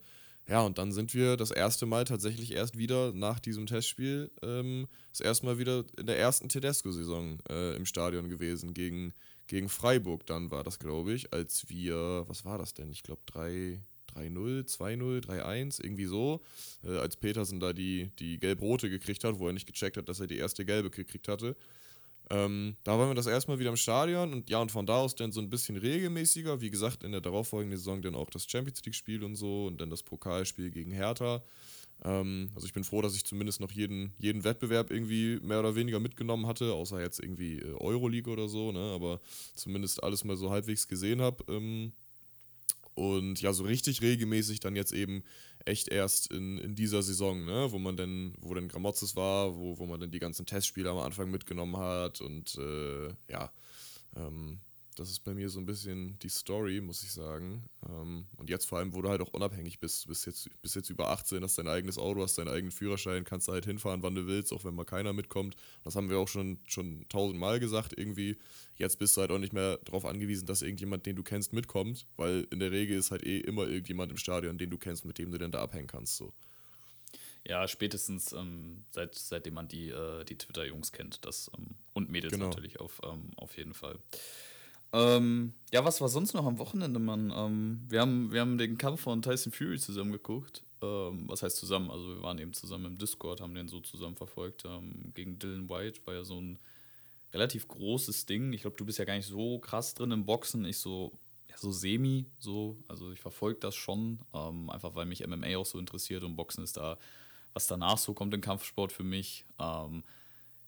ja, und dann sind wir das erste Mal tatsächlich erst wieder nach diesem Testspiel ähm, das erste Mal wieder in der ersten Tedesco-Saison äh, im Stadion gewesen. Gegen, gegen Freiburg dann war das, glaube ich, als wir, was war das denn? Ich glaube 3-0, 2-0, 3-1, irgendwie so. Äh, als Petersen da die, die gelb-rote gekriegt hat, wo er nicht gecheckt hat, dass er die erste gelbe gekriegt hatte. Ähm, da waren wir das erstmal wieder im Stadion und ja, und von da aus dann so ein bisschen regelmäßiger. Wie gesagt, in der darauffolgenden Saison dann auch das Champions League-Spiel und so und dann das Pokalspiel gegen Hertha. Ähm, also ich bin froh, dass ich zumindest noch jeden, jeden Wettbewerb irgendwie mehr oder weniger mitgenommen hatte, außer jetzt irgendwie äh, Euroleague oder so, ne? aber zumindest alles mal so halbwegs gesehen habe. Ähm, und ja, so richtig regelmäßig dann jetzt eben echt erst in, in dieser Saison, ne, wo man dann, wo dann Gramozis war, wo, wo man dann die ganzen Testspiele am Anfang mitgenommen hat und äh, ja, ähm, das ist bei mir so ein bisschen die Story, muss ich sagen. Ähm, und jetzt vor allem, wo du halt auch unabhängig bist, du bist jetzt, bist jetzt über 18, hast dein eigenes Auto, hast deinen eigenen Führerschein, kannst da halt hinfahren, wann du willst, auch wenn mal keiner mitkommt. Das haben wir auch schon, schon tausendmal gesagt irgendwie. Jetzt bist du halt auch nicht mehr darauf angewiesen, dass irgendjemand, den du kennst, mitkommt, weil in der Regel ist halt eh immer irgendjemand im Stadion, den du kennst, mit dem du dann da abhängen kannst. So. Ja, spätestens ähm, seit, seitdem man die, äh, die Twitter-Jungs kennt. Das, ähm, und Mädels genau. natürlich auf, ähm, auf jeden Fall. Ähm, ja, was war sonst noch am Wochenende, Mann? Ähm, wir, haben, wir haben den Kampf von Tyson Fury zusammen geguckt. Ähm, was heißt zusammen? Also wir waren eben zusammen im Discord, haben den so zusammen verfolgt. Ähm, gegen Dylan White war ja so ein relativ großes Ding. Ich glaube, du bist ja gar nicht so krass drin im Boxen. Ich so, ja, so semi, so. Also ich verfolge das schon. Ähm, einfach weil mich MMA auch so interessiert und Boxen ist da, was danach so kommt im Kampfsport für mich. Ähm,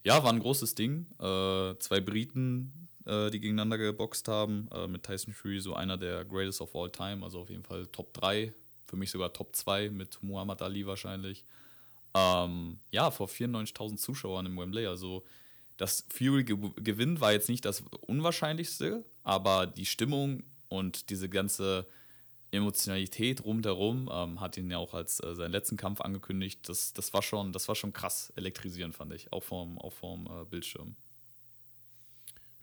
ja, war ein großes Ding. Äh, zwei Briten äh, die gegeneinander geboxt haben. Äh, mit Tyson Fury so einer der Greatest of All Time, also auf jeden Fall Top 3, für mich sogar Top 2 mit Muhammad Ali wahrscheinlich. Ähm, ja, vor 94.000 Zuschauern im Wembley. Also, dass Fury ge gewinnt, war jetzt nicht das Unwahrscheinlichste, aber die Stimmung und diese ganze Emotionalität rundherum ähm, hat ihn ja auch als äh, seinen letzten Kampf angekündigt. Das, das, war schon, das war schon krass elektrisierend, fand ich, auch vom, auch vom äh, Bildschirm.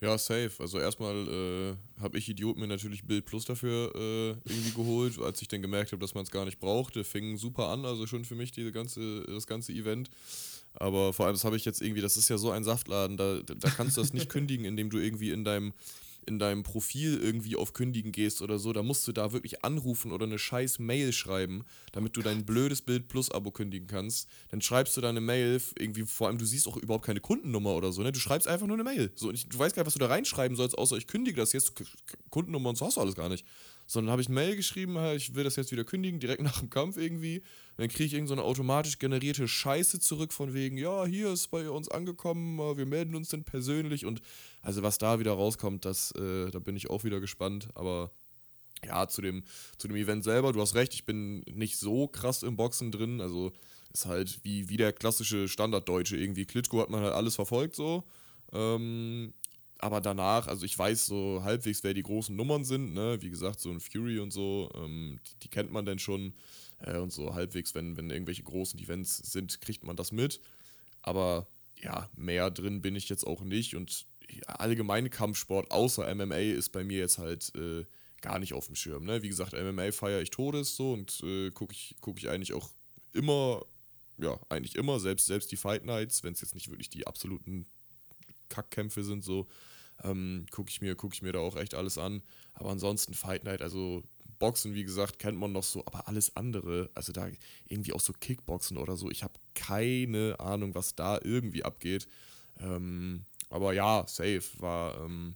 Ja, safe. Also erstmal äh, habe ich Idiot mir natürlich Bild Plus dafür äh, irgendwie geholt, als ich dann gemerkt habe, dass man es gar nicht brauchte. Fing super an, also schon für mich diese ganze, das ganze Event. Aber vor allem, das habe ich jetzt irgendwie, das ist ja so ein Saftladen, da, da kannst du das nicht <laughs> kündigen, indem du irgendwie in deinem in deinem Profil irgendwie auf Kündigen gehst oder so, da musst du da wirklich anrufen oder eine scheiß Mail schreiben, damit du dein blödes Bild Plus Abo kündigen kannst. Dann schreibst du da eine Mail, irgendwie, vor allem, du siehst auch überhaupt keine Kundennummer oder so, ne? Du schreibst einfach nur eine Mail. So, ich, du weißt gar nicht, was du da reinschreiben sollst, außer ich kündige das jetzt. Kundennummer und so hast du alles gar nicht. Sondern habe ich eine Mail geschrieben, ich will das jetzt wieder kündigen, direkt nach dem Kampf irgendwie. dann kriege ich irgendeine so automatisch generierte Scheiße zurück von wegen, ja, hier ist bei uns angekommen, wir melden uns denn persönlich und also was da wieder rauskommt, das, äh, da bin ich auch wieder gespannt. Aber ja, zu dem, zu dem Event selber, du hast recht, ich bin nicht so krass im Boxen drin. Also ist halt wie, wie der klassische Standarddeutsche irgendwie. Klitschko hat man halt alles verfolgt so. Ähm, aber danach, also ich weiß so halbwegs, wer die großen Nummern sind, ne? Wie gesagt, so ein Fury und so, ähm, die, die, kennt man denn schon. Äh, und so halbwegs, wenn, wenn irgendwelche großen Events sind, kriegt man das mit. Aber ja, mehr drin bin ich jetzt auch nicht. Und allgemein Kampfsport außer MMA ist bei mir jetzt halt äh, gar nicht auf dem Schirm. Ne? Wie gesagt, MMA feiere ich Todes so und äh, gucke ich, guck ich eigentlich auch immer, ja, eigentlich immer, selbst, selbst die Fight Nights, wenn es jetzt nicht wirklich die absoluten Kackkämpfe sind, so, ähm, gucke ich, mir, guck ich mir da auch echt alles an. Aber ansonsten Fight Night, also Boxen, wie gesagt, kennt man noch so, aber alles andere, also da irgendwie auch so Kickboxen oder so, ich habe keine Ahnung, was da irgendwie abgeht. Ähm, aber ja, safe war. Ähm,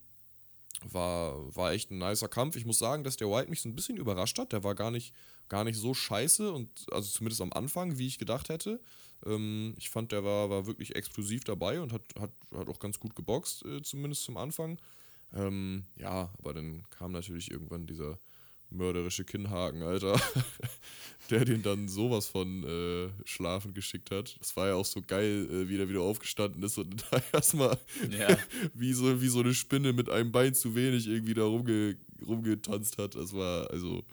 war, war echt ein nicer Kampf. Ich muss sagen, dass der White mich so ein bisschen überrascht hat. Der war gar nicht, gar nicht so scheiße und also zumindest am Anfang, wie ich gedacht hätte. Ähm, ich fand, der war, war wirklich explosiv dabei und hat, hat, hat auch ganz gut geboxt, äh, zumindest zum Anfang. Ähm, ja, aber dann kam natürlich irgendwann dieser mörderische Kinnhaken, Alter, <laughs> der den dann sowas von äh, schlafen geschickt hat. Das war ja auch so geil, äh, wie der wieder aufgestanden ist und <laughs> da erstmal ja. <laughs> wie, so, wie so eine Spinne mit einem Bein zu wenig irgendwie da rumge rumgetanzt hat. Das war, also,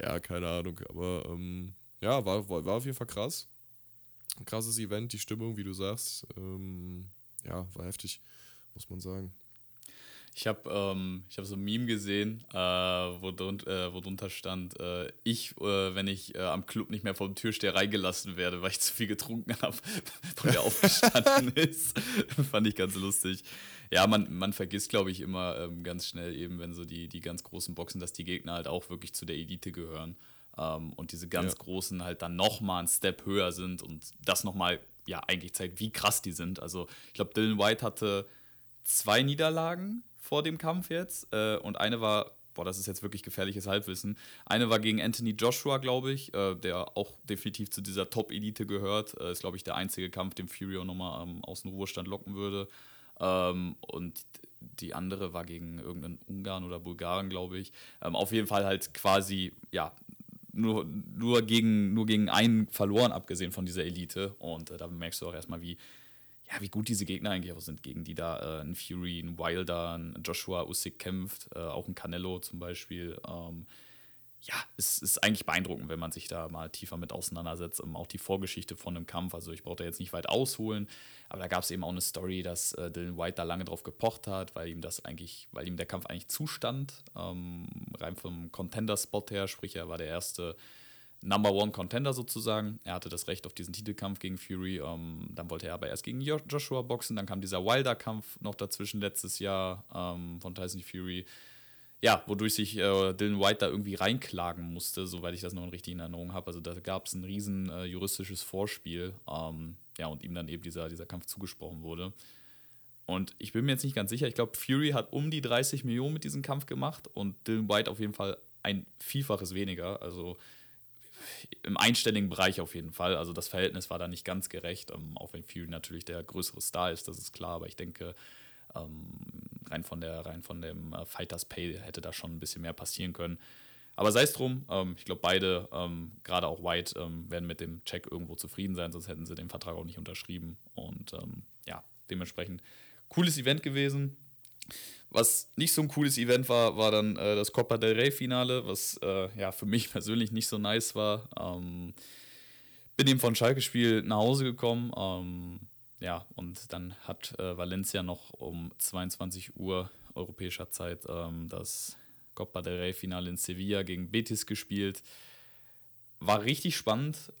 ja, keine Ahnung, aber ähm, ja, war, war, war auf jeden Fall krass. Ein krasses Event, die Stimmung, wie du sagst, ähm, ja, war heftig, muss man sagen. Ich habe ähm, hab so ein Meme gesehen, äh, wo, drun äh, wo drunter stand, äh, ich, äh, wenn ich äh, am Club nicht mehr vor der Tür reingelassen werde, weil ich zu viel getrunken <laughs> habe, wo der <laughs> aufgestanden ist. <laughs> Fand ich ganz lustig. Ja, man, man vergisst, glaube ich, immer ähm, ganz schnell eben, wenn so die, die ganz großen Boxen, dass die Gegner halt auch wirklich zu der Elite gehören. Ähm, und diese ganz ja. großen halt dann nochmal einen Step höher sind und das nochmal, ja, eigentlich zeigt, wie krass die sind. Also ich glaube, Dylan White hatte zwei Niederlagen vor dem Kampf jetzt. Äh, und eine war, boah, das ist jetzt wirklich gefährliches Halbwissen. Eine war gegen Anthony Joshua, glaube ich, äh, der auch definitiv zu dieser Top-Elite gehört. Äh, ist, glaube ich, der einzige Kampf, den auch nochmal ähm, aus dem Ruhestand locken würde. Ähm, und die andere war gegen irgendeinen Ungarn oder Bulgaren, glaube ich. Ähm, auf jeden Fall halt quasi, ja, nur, nur, gegen, nur gegen einen verloren, abgesehen von dieser Elite. Und äh, da merkst du auch erstmal, wie, ja, wie gut diese Gegner eigentlich auch sind, gegen die da äh, ein Fury, ein Wilder, ein Joshua Usyk kämpft, äh, auch ein Canelo zum Beispiel. Ähm, ja, es ist eigentlich beeindruckend, wenn man sich da mal tiefer mit auseinandersetzt. Um, auch die Vorgeschichte von einem Kampf, also ich brauche da jetzt nicht weit ausholen, aber da gab es eben auch eine Story, dass äh, Dylan White da lange drauf gepocht hat, weil ihm das eigentlich, weil ihm der Kampf eigentlich zustand. Ähm, rein vom Contender-Spot her, sprich, er war der erste Number One Contender sozusagen. Er hatte das Recht auf diesen Titelkampf gegen Fury. Ähm, dann wollte er aber erst gegen Joshua boxen. Dann kam dieser Wilder-Kampf noch dazwischen letztes Jahr ähm, von Tyson Fury. Ja, wodurch sich äh, Dylan White da irgendwie reinklagen musste, soweit ich das noch in richtigen Erinnerung habe. Also da gab es ein riesen äh, juristisches Vorspiel. Ähm, ja, und ihm dann eben dieser, dieser Kampf zugesprochen wurde. Und ich bin mir jetzt nicht ganz sicher. Ich glaube, Fury hat um die 30 Millionen mit diesem Kampf gemacht und Dylan White auf jeden Fall ein Vielfaches weniger. Also im einstelligen Bereich auf jeden Fall. Also das Verhältnis war da nicht ganz gerecht, ähm, auch wenn Fury natürlich der größere Star ist, das ist klar, aber ich denke, rein von der, rein von dem äh, Fighters Pay hätte da schon ein bisschen mehr passieren können. Aber sei es drum, ähm, ich glaube, beide, ähm, gerade auch White, ähm, werden mit dem Check irgendwo zufrieden sein, sonst hätten sie den Vertrag auch nicht unterschrieben. Und ähm, ja, dementsprechend cooles Event gewesen. Was nicht so ein cooles Event war, war dann äh, das Copa del Rey Finale, was äh, ja für mich <laughs> persönlich nicht so nice war. Ähm, bin eben von Schalke Spiel nach Hause gekommen. Ähm, ja, und dann hat äh, Valencia noch um 22 Uhr europäischer Zeit ähm, das Copa del Rey Finale in Sevilla gegen Betis gespielt. War richtig spannend. 1-1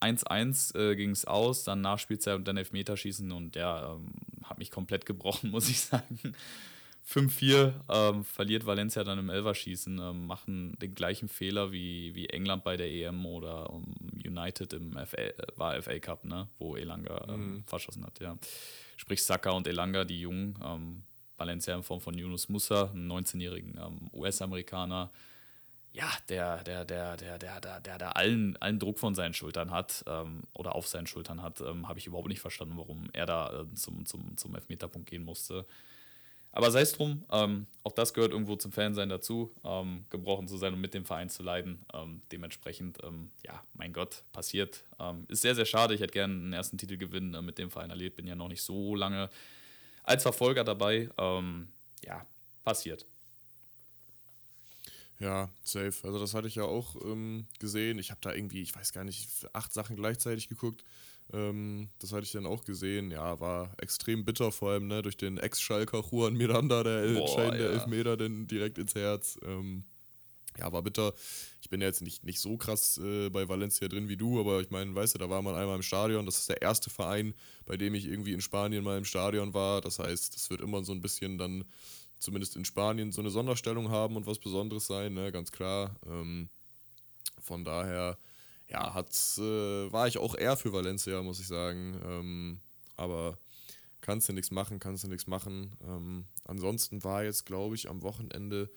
ähm, äh, ging es aus, dann Nachspielzeit und dann Elfmeterschießen und ja, ähm, hat mich komplett <laughs> gebrochen, muss ich sagen. 5-4 ähm, verliert Valencia dann im Elverschießen, ähm, machen den gleichen Fehler wie, wie England bei der EM oder um, United im FA, äh, war FA Cup, ne? wo Elanga ähm, mhm. verschossen hat. Ja. Sprich Saka und Elanga, die Jungen. Ähm, Valencia in Form von Yunus Musa, einen 19-jährigen ähm, US-Amerikaner. Ja, der, der, der, der, der, der, der, der allen, allen Druck von seinen Schultern hat ähm, oder auf seinen Schultern hat, habe ich überhaupt nicht verstanden, warum er da äh, zum, zum, zum Elfmeterpunkt gehen musste. Aber sei es drum, ähm, auch das gehört irgendwo zum Fansein dazu, ähm, gebrochen zu sein und mit dem Verein zu leiden. Ähm, dementsprechend, ähm, ja, mein Gott, passiert. Ähm, ist sehr, sehr schade. Ich hätte gerne einen ersten Titel gewinnen äh, mit dem Verein erlebt. Bin ja noch nicht so lange als Verfolger dabei. Ähm, ja, passiert. Ja, safe. Also das hatte ich ja auch gesehen. Ich habe da irgendwie, ich weiß gar nicht, acht Sachen gleichzeitig geguckt. Ähm, das hatte ich dann auch gesehen. Ja, war extrem bitter, vor allem ne, durch den Ex-Schalker Juan Miranda, der Boah, entscheidende ja. Elfmeter, denn direkt ins Herz. Ähm, ja, war bitter. Ich bin ja jetzt nicht, nicht so krass äh, bei Valencia drin wie du, aber ich meine, weißt du, da war man einmal im Stadion. Das ist der erste Verein, bei dem ich irgendwie in Spanien mal im Stadion war. Das heißt, das wird immer so ein bisschen dann zumindest in Spanien so eine Sonderstellung haben und was Besonderes sein, ne? ganz klar. Ähm, von daher, ja, hat, äh, war ich auch eher für Valencia, muss ich sagen. Ähm, aber kannst du nichts machen, kannst du nichts machen. Ähm, ansonsten war jetzt, glaube ich, am Wochenende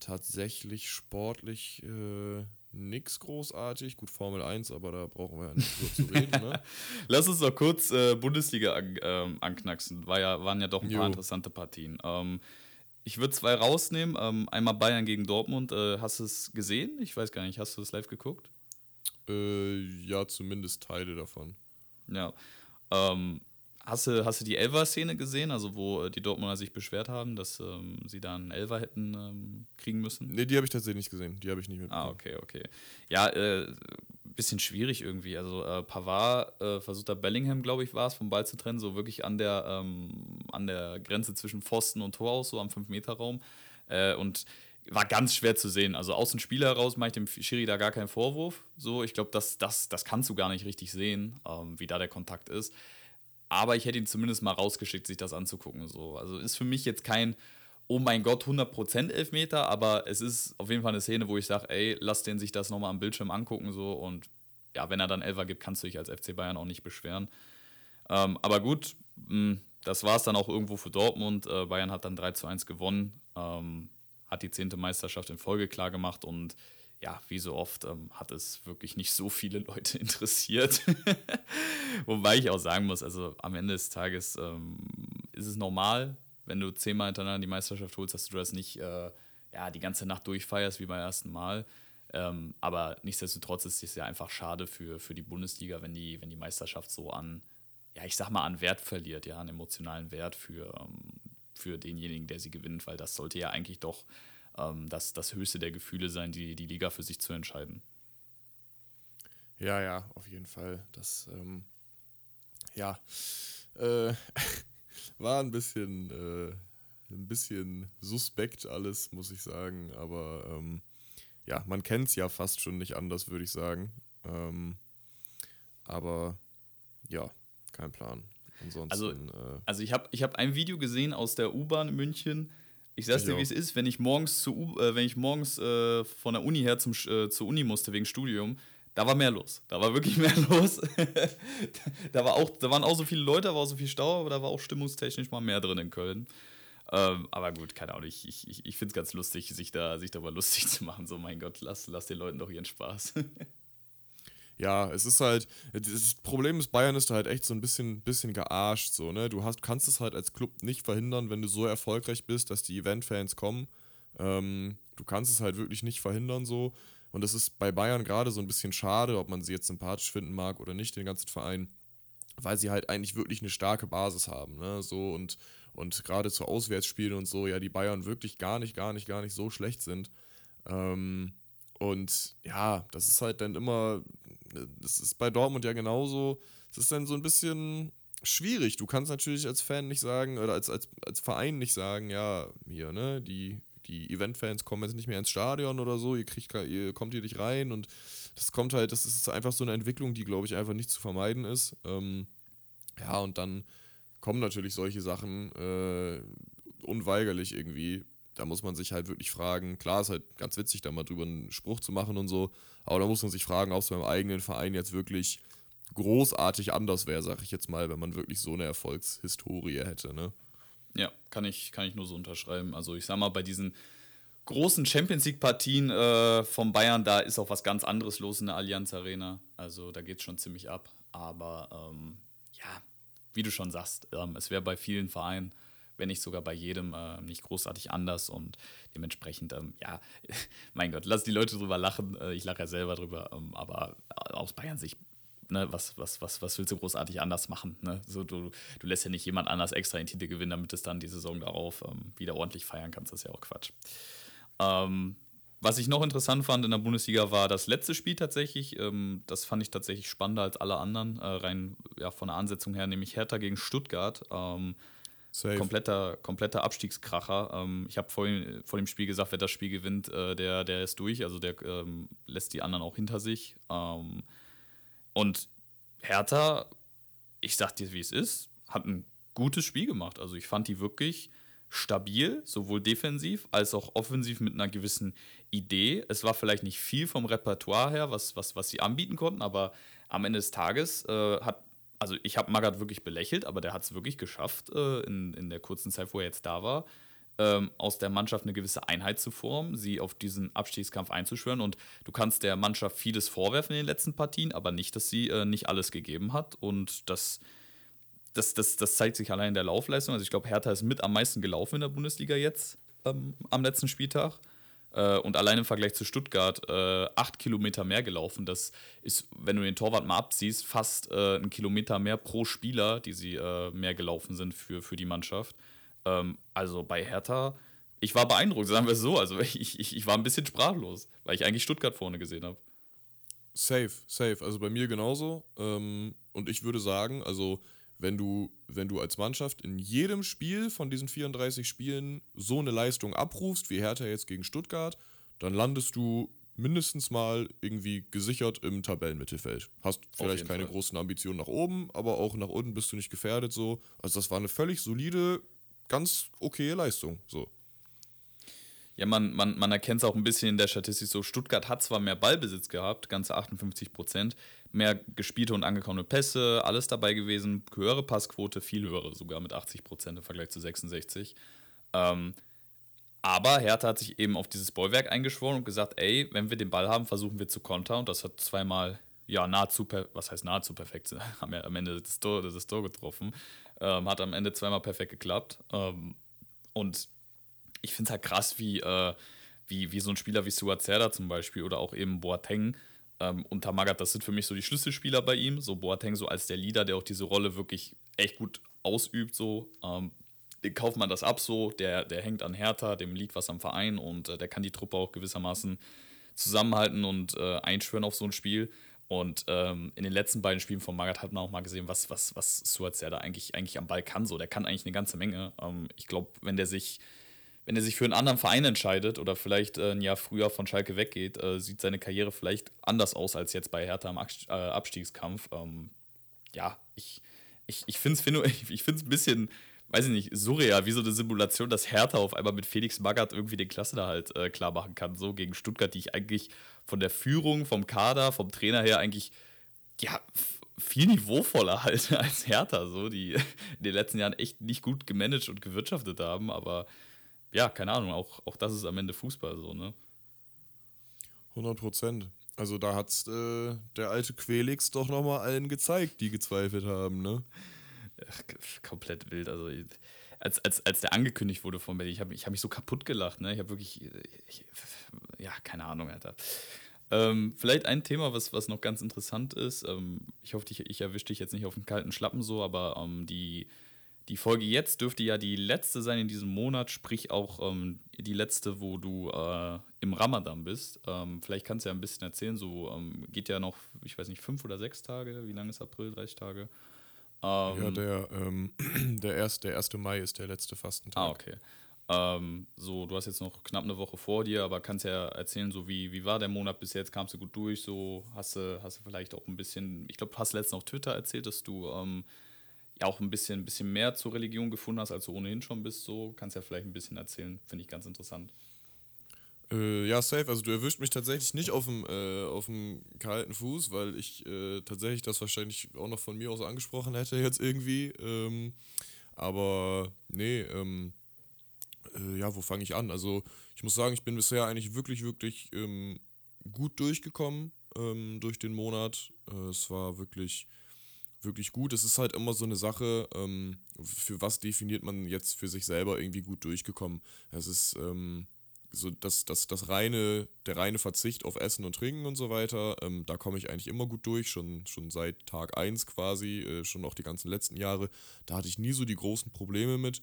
tatsächlich sportlich äh, nichts großartig. Gut, Formel 1, aber da brauchen wir ja nicht drüber zu reden. Ne? <laughs> Lass uns doch kurz äh, Bundesliga an, ähm, anknacksen. War ja, waren ja doch ein paar jo. interessante Partien. Ähm, ich würde zwei rausnehmen. Ähm, einmal Bayern gegen Dortmund. Äh, hast du es gesehen? Ich weiß gar nicht. Hast du es live geguckt? Äh, ja, zumindest Teile davon. Ja. Ähm, hast, du, hast du die Elver-Szene gesehen, also wo äh, die Dortmunder sich beschwert haben, dass ähm, sie da einen Elver hätten ähm, kriegen müssen? Nee, die habe ich tatsächlich nicht gesehen. Die habe ich nicht mitbekommen. Ah, okay, okay. Ja, äh, bisschen schwierig irgendwie. Also äh, Pavard äh, versucht da Bellingham, glaube ich, war es, vom Ball zu trennen, so wirklich an der, ähm, an der Grenze zwischen Pfosten und Tor aus, so am 5-Meter-Raum. Äh, und war ganz schwer zu sehen. Also aus dem Spiel heraus mache ich dem Schiri da gar keinen Vorwurf. So, ich glaube, das, das, das kannst du gar nicht richtig sehen, ähm, wie da der Kontakt ist. Aber ich hätte ihn zumindest mal rausgeschickt, sich das anzugucken. So. Also ist für mich jetzt kein oh mein Gott, 100% Elfmeter, aber es ist auf jeden Fall eine Szene, wo ich sage, ey, lass den sich das nochmal am Bildschirm angucken so und ja, wenn er dann Elfer gibt, kannst du dich als FC Bayern auch nicht beschweren. Ähm, aber gut, mh, hm, das war es dann auch irgendwo für Dortmund. Äh, Bayern hat dann 3 zu 1 gewonnen, ähm, hat die zehnte Meisterschaft in Folge klar gemacht und ja, wie so oft ähm, hat es wirklich nicht so viele Leute <laughs> interessiert. <laughs> Wobei ich auch sagen muss, also am Ende des Tages ähm, ist es normal, wenn du zehnmal hintereinander die Meisterschaft holst, dass du das nicht äh, ja, die ganze Nacht durchfeierst wie beim ersten Mal. Ähm, aber nichtsdestotrotz ist es ja einfach schade für, für die Bundesliga, wenn die, wenn die Meisterschaft so an, ja, ich sag mal, an Wert verliert, ja, an emotionalen Wert für, ähm, für denjenigen, der sie gewinnt, weil das sollte ja eigentlich doch ähm, das, das höchste der Gefühle sein, die, die Liga für sich zu entscheiden. Ja, ja, auf jeden Fall. Das, ähm, ja, äh, <laughs> war ein bisschen, äh, ein bisschen suspekt alles, muss ich sagen. Aber ähm, ja, man kennt es ja fast schon nicht anders, würde ich sagen. Ähm, aber ja, kein Plan. Ansonsten, also, äh, also ich habe ich hab ein Video gesehen aus der U-Bahn in München. Ich sag's dir, wie es ist, wenn ich morgens, zu, äh, wenn ich morgens äh, von der Uni her zum, äh, zur Uni musste wegen Studium, da war mehr los. Da war wirklich <laughs> mehr los. <laughs> da, war auch, da waren auch so viele Leute, da war auch so viel Stau, aber da war auch stimmungstechnisch mal mehr drin in Köln. Ähm, aber gut, keine Ahnung, ich, ich, ich finde es ganz lustig, sich, da, sich darüber <laughs> lustig zu machen. So, mein Gott, lass, lass den Leuten doch ihren Spaß. Ja, es ist halt, das Problem ist, Bayern ist da halt echt so ein bisschen, bisschen gearscht, so, ne? Du hast, kannst es halt als Club nicht verhindern, wenn du so erfolgreich bist, dass die Event-Fans kommen. Ähm, du kannst es halt wirklich nicht verhindern, so. Und das ist bei Bayern gerade so ein bisschen schade, ob man sie jetzt sympathisch finden mag oder nicht, den ganzen Verein, weil sie halt eigentlich wirklich eine starke Basis haben. Ne? So und, und gerade zu Auswärtsspielen und so, ja, die Bayern wirklich gar nicht, gar nicht, gar nicht so schlecht sind. Ähm, und ja, das ist halt dann immer, das ist bei Dortmund ja genauso. Es ist dann so ein bisschen schwierig. Du kannst natürlich als Fan nicht sagen, oder als, als, als Verein nicht sagen, ja, hier, ne, die die Eventfans kommen jetzt nicht mehr ins Stadion oder so, ihr kriegt ihr kommt hier nicht rein und das kommt halt, das ist einfach so eine Entwicklung, die, glaube ich, einfach nicht zu vermeiden ist. Ähm, ja, und dann kommen natürlich solche Sachen äh, unweigerlich irgendwie. Da muss man sich halt wirklich fragen, klar ist halt ganz witzig, da mal drüber einen Spruch zu machen und so, aber da muss man sich fragen, ob es beim eigenen Verein jetzt wirklich großartig anders wäre, sag ich jetzt mal, wenn man wirklich so eine Erfolgshistorie hätte, ne? Ja, kann ich, kann ich nur so unterschreiben. Also ich sag mal, bei diesen großen Champions League-Partien äh, von Bayern, da ist auch was ganz anderes los in der Allianz Arena. Also da geht es schon ziemlich ab. Aber ähm, ja, wie du schon sagst, ähm, es wäre bei vielen Vereinen wenn nicht sogar bei jedem, äh, nicht großartig anders und dementsprechend, ähm, ja, <laughs> mein Gott, lass die Leute drüber lachen. Äh, ich lache ja selber drüber, ähm, aber aus Bayern Sicht Ne, was, was, was, was willst du großartig anders machen? Ne? So, du, du lässt ja nicht jemand anders extra den Titel gewinnen, damit es dann die Saison darauf ähm, wieder ordentlich feiern kannst. Das ist ja auch Quatsch. Ähm, was ich noch interessant fand in der Bundesliga war das letzte Spiel tatsächlich. Ähm, das fand ich tatsächlich spannender als alle anderen, äh, rein ja, von der Ansetzung her, nämlich Hertha gegen Stuttgart. Ähm, kompletter, kompletter Abstiegskracher. Ähm, ich habe vor, vor, dem Spiel gesagt, wer das Spiel gewinnt, äh, der, der ist durch. Also der ähm, lässt die anderen auch hinter sich. Ähm, und Hertha, ich sag dir, wie es ist, hat ein gutes Spiel gemacht. Also ich fand die wirklich stabil, sowohl defensiv als auch offensiv mit einer gewissen Idee. Es war vielleicht nicht viel vom Repertoire her, was, was, was sie anbieten konnten, aber am Ende des Tages äh, hat, also ich habe Magath wirklich belächelt, aber der hat es wirklich geschafft, äh, in, in der kurzen Zeit, wo er jetzt da war, ähm, aus der Mannschaft eine gewisse Einheit zu formen, sie auf diesen Abstiegskampf einzuschwören. Und du kannst der Mannschaft vieles vorwerfen in den letzten Partien, aber nicht, dass sie äh, nicht alles gegeben hat. Und das das, das, das zeigt sich allein in der Laufleistung. Also ich glaube, Hertha ist mit am meisten gelaufen in der Bundesliga jetzt ähm, am letzten Spieltag. Äh, und allein im Vergleich zu Stuttgart äh, acht Kilometer mehr gelaufen. Das ist, wenn du den Torwart mal absiehst, fast äh, ein Kilometer mehr pro Spieler, die sie äh, mehr gelaufen sind für, für die Mannschaft. Ähm, also bei Hertha, ich war beeindruckt, sagen wir es so. Also <laughs> ich, ich, ich war ein bisschen sprachlos, weil ich eigentlich Stuttgart vorne gesehen habe. Safe, safe. Also bei mir genauso. Ähm, und ich würde sagen, also wenn du, wenn du als Mannschaft in jedem Spiel von diesen 34 Spielen so eine Leistung abrufst, wie Hertha jetzt gegen Stuttgart, dann landest du mindestens mal irgendwie gesichert im Tabellenmittelfeld. Hast vielleicht keine Fall. großen Ambitionen nach oben, aber auch nach unten bist du nicht gefährdet so. Also das war eine völlig solide, ganz okaye Leistung so. Ja, man, man, man erkennt es auch ein bisschen in der Statistik so. Stuttgart hat zwar mehr Ballbesitz gehabt, ganze 58 Prozent, mehr gespielte und angekommene Pässe, alles dabei gewesen, höhere Passquote, viel höhere sogar mit 80 Prozent im Vergleich zu 66. Ähm, aber Hertha hat sich eben auf dieses Bollwerk eingeschworen und gesagt, ey, wenn wir den Ball haben, versuchen wir zu kontern. Und das hat zweimal, ja, nahezu, was heißt nahezu perfekt, haben <laughs> ja am Ende das Tor, das Tor getroffen. Ähm, hat am Ende zweimal perfekt geklappt. Ähm, und ich finde es halt krass, wie, äh, wie, wie so ein Spieler wie Stuart Serda zum Beispiel oder auch eben Boateng ähm, unter Magath, das sind für mich so die Schlüsselspieler bei ihm. So Boateng so als der Leader, der auch diese Rolle wirklich echt gut ausübt. So. Ähm, kauft man das ab so, der, der hängt an Hertha, dem liegt was am Verein und äh, der kann die Truppe auch gewissermaßen zusammenhalten und äh, einschwören auf so ein Spiel. Und ähm, in den letzten beiden Spielen von Magath hat man auch mal gesehen, was, was, was Stuart Serda eigentlich, eigentlich am Ball kann. So, der kann eigentlich eine ganze Menge. Ähm, ich glaube, wenn der sich wenn er sich für einen anderen Verein entscheidet oder vielleicht äh, ein Jahr früher von Schalke weggeht, äh, sieht seine Karriere vielleicht anders aus als jetzt bei Hertha im äh, Abstiegskampf. Ähm, ja, ich, ich, ich finde es <laughs> ich, ein bisschen, weiß ich nicht, surreal, wie so eine Simulation, dass Hertha auf einmal mit Felix Magath irgendwie den Klassenerhalt äh, klar machen kann, so gegen Stuttgart, die ich eigentlich von der Führung, vom Kader, vom Trainer her eigentlich, ja, viel niveauvoller <laughs> halte als Hertha, so, die <laughs> in den letzten Jahren echt nicht gut gemanagt und gewirtschaftet haben, aber ja, keine Ahnung, auch, auch das ist am Ende Fußball so, ne? 100 Prozent. Also da hat äh, der alte Quelix doch nochmal allen gezeigt, die gezweifelt haben, ne? Ach, komplett wild. Also als, als, als der angekündigt wurde von Berlin, ich habe ich hab mich so kaputt gelacht, ne? Ich habe wirklich, ich, ja, keine Ahnung, Alter. Ähm, vielleicht ein Thema, was, was noch ganz interessant ist. Ähm, ich hoffe, ich, ich erwische dich jetzt nicht auf den kalten Schlappen so, aber ähm, die die Folge jetzt dürfte ja die letzte sein in diesem Monat, sprich auch ähm, die letzte, wo du äh, im Ramadan bist. Ähm, vielleicht kannst du ja ein bisschen erzählen, so ähm, geht ja noch, ich weiß nicht, fünf oder sechs Tage, wie lange ist April, 30 Tage? ja, ähm, der, ähm, <clears throat> der, erst, der 1. Mai ist der letzte Fastentag. Ah, okay. Ähm, so, du hast jetzt noch knapp eine Woche vor dir, aber kannst ja erzählen, so wie, wie war der Monat bis jetzt, kamst du gut durch, so hast du, hast du vielleicht auch ein bisschen, ich glaube, du hast letztens auf Twitter erzählt, dass du ja auch ein bisschen, ein bisschen mehr zur Religion gefunden hast, als du ohnehin schon bist. So kannst ja vielleicht ein bisschen erzählen, finde ich ganz interessant. Äh, ja, safe. Also du erwischt mich tatsächlich nicht auf dem, äh, auf dem kalten Fuß, weil ich äh, tatsächlich das wahrscheinlich auch noch von mir aus angesprochen hätte jetzt irgendwie. Ähm, aber nee, ähm, äh, ja, wo fange ich an? Also ich muss sagen, ich bin bisher eigentlich wirklich, wirklich ähm, gut durchgekommen ähm, durch den Monat. Äh, es war wirklich wirklich gut. Es ist halt immer so eine Sache, ähm, für was definiert man jetzt für sich selber irgendwie gut durchgekommen. Es ist ähm, so das, das, das reine, der reine Verzicht auf Essen und Trinken und so weiter, ähm, da komme ich eigentlich immer gut durch, schon, schon seit Tag 1 quasi, äh, schon auch die ganzen letzten Jahre. Da hatte ich nie so die großen Probleme mit.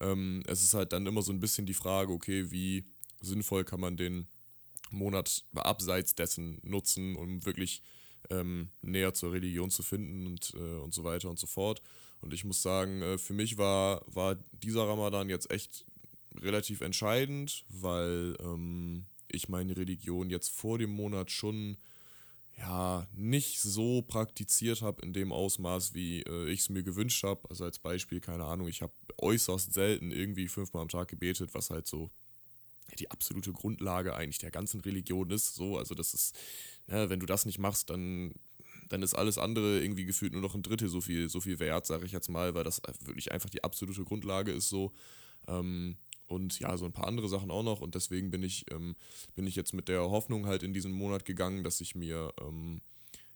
Ähm, es ist halt dann immer so ein bisschen die Frage, okay, wie sinnvoll kann man den Monat abseits dessen nutzen, um wirklich ähm, näher zur Religion zu finden und, äh, und so weiter und so fort. Und ich muss sagen, äh, für mich war, war dieser Ramadan jetzt echt relativ entscheidend, weil ähm, ich meine Religion jetzt vor dem Monat schon ja nicht so praktiziert habe in dem Ausmaß, wie äh, ich es mir gewünscht habe. Also als Beispiel, keine Ahnung, ich habe äußerst selten irgendwie fünfmal am Tag gebetet, was halt so die absolute Grundlage eigentlich der ganzen Religion ist. So, also das ist, ne, wenn du das nicht machst, dann, dann ist alles andere irgendwie gefühlt nur noch ein Drittel so viel, so viel wert, sage ich jetzt mal, weil das wirklich einfach die absolute Grundlage ist so. Ähm, und ja, so ein paar andere Sachen auch noch. Und deswegen bin ich, ähm, bin ich jetzt mit der Hoffnung halt in diesen Monat gegangen, dass ich mir ähm,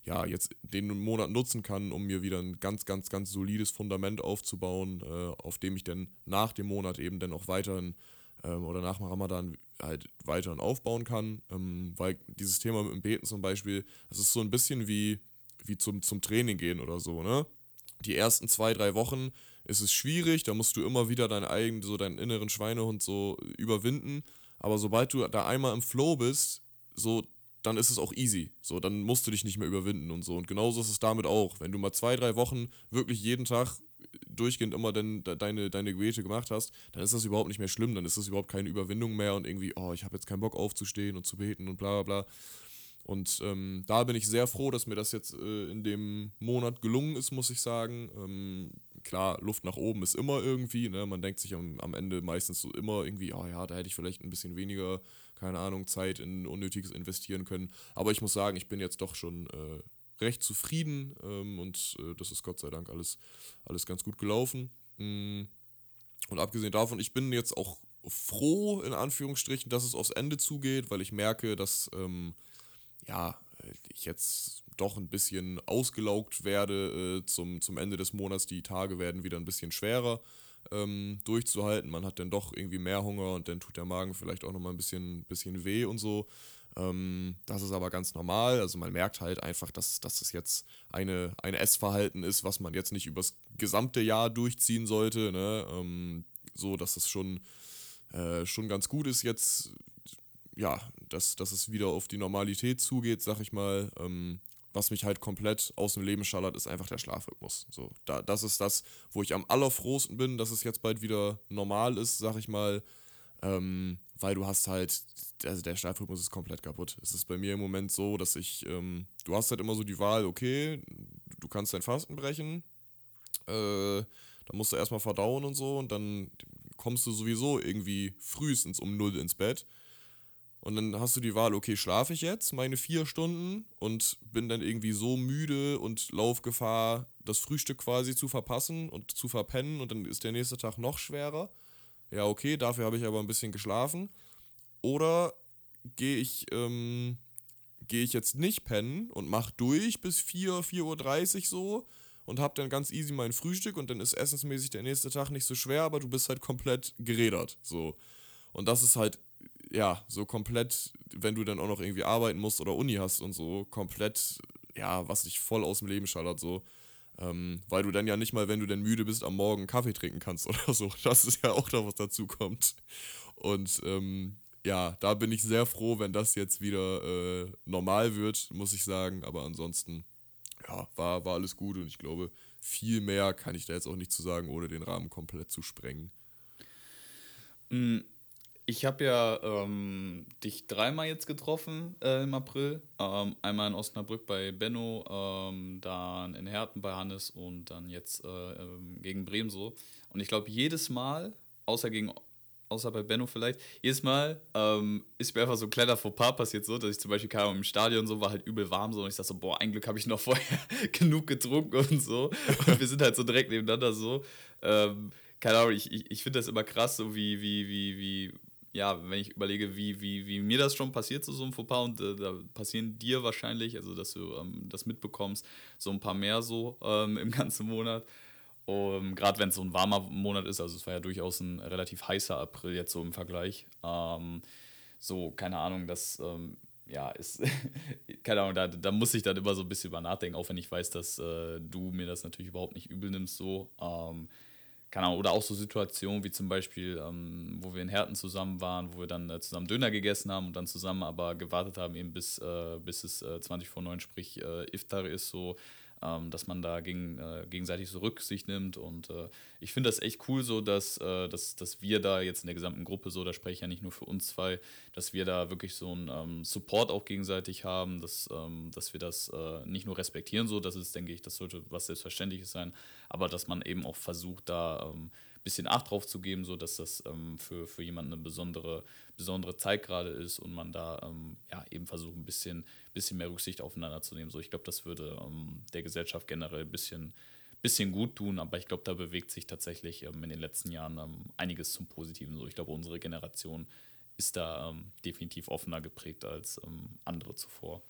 ja jetzt den Monat nutzen kann, um mir wieder ein ganz, ganz, ganz solides Fundament aufzubauen, äh, auf dem ich dann nach dem Monat eben dann auch weiterhin ähm, oder nach dem Ramadan halt weiterhin aufbauen kann. Ähm, weil dieses Thema mit dem Beten zum Beispiel, das ist so ein bisschen wie, wie zum, zum Training gehen oder so, ne? Die ersten zwei, drei Wochen ist es schwierig, da musst du immer wieder deinen eigenen, so deinen inneren Schweinehund so überwinden. Aber sobald du da einmal im Flow bist, so, dann ist es auch easy. So, dann musst du dich nicht mehr überwinden und so. Und genauso ist es damit auch. Wenn du mal zwei, drei Wochen wirklich jeden Tag durchgehend immer dann deine, deine Gebete gemacht hast, dann ist das überhaupt nicht mehr schlimm, dann ist das überhaupt keine Überwindung mehr und irgendwie, oh, ich habe jetzt keinen Bock aufzustehen und zu beten und bla bla bla. Und ähm, da bin ich sehr froh, dass mir das jetzt äh, in dem Monat gelungen ist, muss ich sagen. Ähm, klar, Luft nach oben ist immer irgendwie, ne? man denkt sich am, am Ende meistens so immer irgendwie, oh ja, da hätte ich vielleicht ein bisschen weniger, keine Ahnung, Zeit in Unnötiges investieren können. Aber ich muss sagen, ich bin jetzt doch schon äh, recht zufrieden ähm, und äh, das ist Gott sei Dank alles, alles ganz gut gelaufen. Mm. Und abgesehen davon, ich bin jetzt auch froh, in Anführungsstrichen, dass es aufs Ende zugeht, weil ich merke, dass ähm, ja, ich jetzt doch ein bisschen ausgelaugt werde äh, zum, zum Ende des Monats. Die Tage werden wieder ein bisschen schwerer ähm, durchzuhalten. Man hat dann doch irgendwie mehr Hunger und dann tut der Magen vielleicht auch nochmal ein bisschen, bisschen weh und so. Ähm, das ist aber ganz normal. Also man merkt halt einfach, dass, dass das jetzt eine, ein Essverhalten ist, was man jetzt nicht übers gesamte Jahr durchziehen sollte. Ne? Ähm, so, dass es schon, äh, schon ganz gut ist jetzt, ja, dass, dass es wieder auf die Normalität zugeht, sag ich mal. Ähm, was mich halt komplett aus dem Leben schallert, ist einfach der Schlafrhythmus. So, da, das ist das, wo ich am allerfrohsten bin, dass es jetzt bald wieder normal ist, sag ich mal. Ähm, weil du hast halt, also der Schlafrhythmus ist komplett kaputt. Es ist bei mir im Moment so, dass ich, ähm, du hast halt immer so die Wahl, okay, du kannst dein Fasten brechen, äh, dann musst du erstmal verdauen und so und dann kommst du sowieso irgendwie frühestens um null ins Bett. Und dann hast du die Wahl, okay, schlafe ich jetzt meine vier Stunden und bin dann irgendwie so müde und lauf Gefahr, das Frühstück quasi zu verpassen und zu verpennen und dann ist der nächste Tag noch schwerer ja, okay, dafür habe ich aber ein bisschen geschlafen. Oder gehe ich, ähm, gehe ich jetzt nicht pennen und mache durch bis 4, 4.30 Uhr so und habe dann ganz easy mein Frühstück und dann ist essensmäßig der nächste Tag nicht so schwer, aber du bist halt komplett gerädert. So. Und das ist halt, ja, so komplett, wenn du dann auch noch irgendwie arbeiten musst oder Uni hast und so, komplett, ja, was dich voll aus dem Leben schallert, so. Ähm, weil du dann ja nicht mal, wenn du denn müde bist, am Morgen Kaffee trinken kannst <laughs> oder so. Das ist ja auch da, was dazu kommt. Und ähm, ja, da bin ich sehr froh, wenn das jetzt wieder äh, normal wird, muss ich sagen. Aber ansonsten, ja, war, war alles gut und ich glaube, viel mehr kann ich da jetzt auch nicht zu sagen, ohne den Rahmen komplett zu sprengen. Ich habe ja ähm, dich dreimal jetzt getroffen äh, im April. Ähm, einmal in Osnabrück bei Benno, ähm, dann in Herten bei Hannes und dann jetzt äh, ähm, gegen Bremen so. Und ich glaube, jedes Mal, außer gegen außer bei Benno vielleicht, jedes Mal ähm, ist mir einfach so ein kleiner Fauxpas passiert, so, dass ich zum Beispiel kam im Stadion so, war halt übel warm so und ich dachte so, boah, ein Glück habe ich noch <laughs> vorher genug getrunken und so. Und wir sind halt so direkt nebeneinander so. Ähm, keine Ahnung, ich, ich, ich finde das immer krass, so wie, wie, wie, wie ja, wenn ich überlege, wie, wie, wie mir das schon passiert, so, so ein Fauxpas, und äh, da passieren dir wahrscheinlich, also dass du ähm, das mitbekommst, so ein paar mehr so ähm, im ganzen Monat. Um, Gerade wenn es so ein warmer Monat ist, also es war ja durchaus ein relativ heißer April jetzt so im Vergleich. Ähm, so, keine Ahnung, das ähm, ja, <laughs> ist, keine Ahnung, da, da muss ich dann immer so ein bisschen über nachdenken, auch wenn ich weiß, dass äh, du mir das natürlich überhaupt nicht übel nimmst, so. Ähm, keine Ahnung, oder auch so Situationen wie zum Beispiel, ähm, wo wir in Herten zusammen waren, wo wir dann äh, zusammen Döner gegessen haben und dann zusammen aber gewartet haben, eben bis, äh, bis es äh, 20 vor 9, sprich äh, Iftar ist, so ähm, dass man da gegen, äh, gegenseitig so Rücksicht nimmt. Und äh, ich finde das echt cool so, dass, äh, dass, dass wir da jetzt in der gesamten Gruppe so, da spreche ich ja nicht nur für uns zwei, dass wir da wirklich so einen ähm, Support auch gegenseitig haben, dass, ähm, dass wir das äh, nicht nur respektieren, so, das ist, denke ich, das sollte was Selbstverständliches sein, aber dass man eben auch versucht, da ähm, bisschen Acht drauf zu geben, sodass das ähm, für, für jemanden eine besondere, besondere Zeit gerade ist und man da ähm, ja, eben versucht, ein bisschen, bisschen mehr Rücksicht aufeinander zu nehmen. So, ich glaube, das würde ähm, der Gesellschaft generell ein bisschen, bisschen gut tun, aber ich glaube, da bewegt sich tatsächlich ähm, in den letzten Jahren ähm, einiges zum Positiven. So, ich glaube, unsere Generation ist da ähm, definitiv offener geprägt als andere zuvor.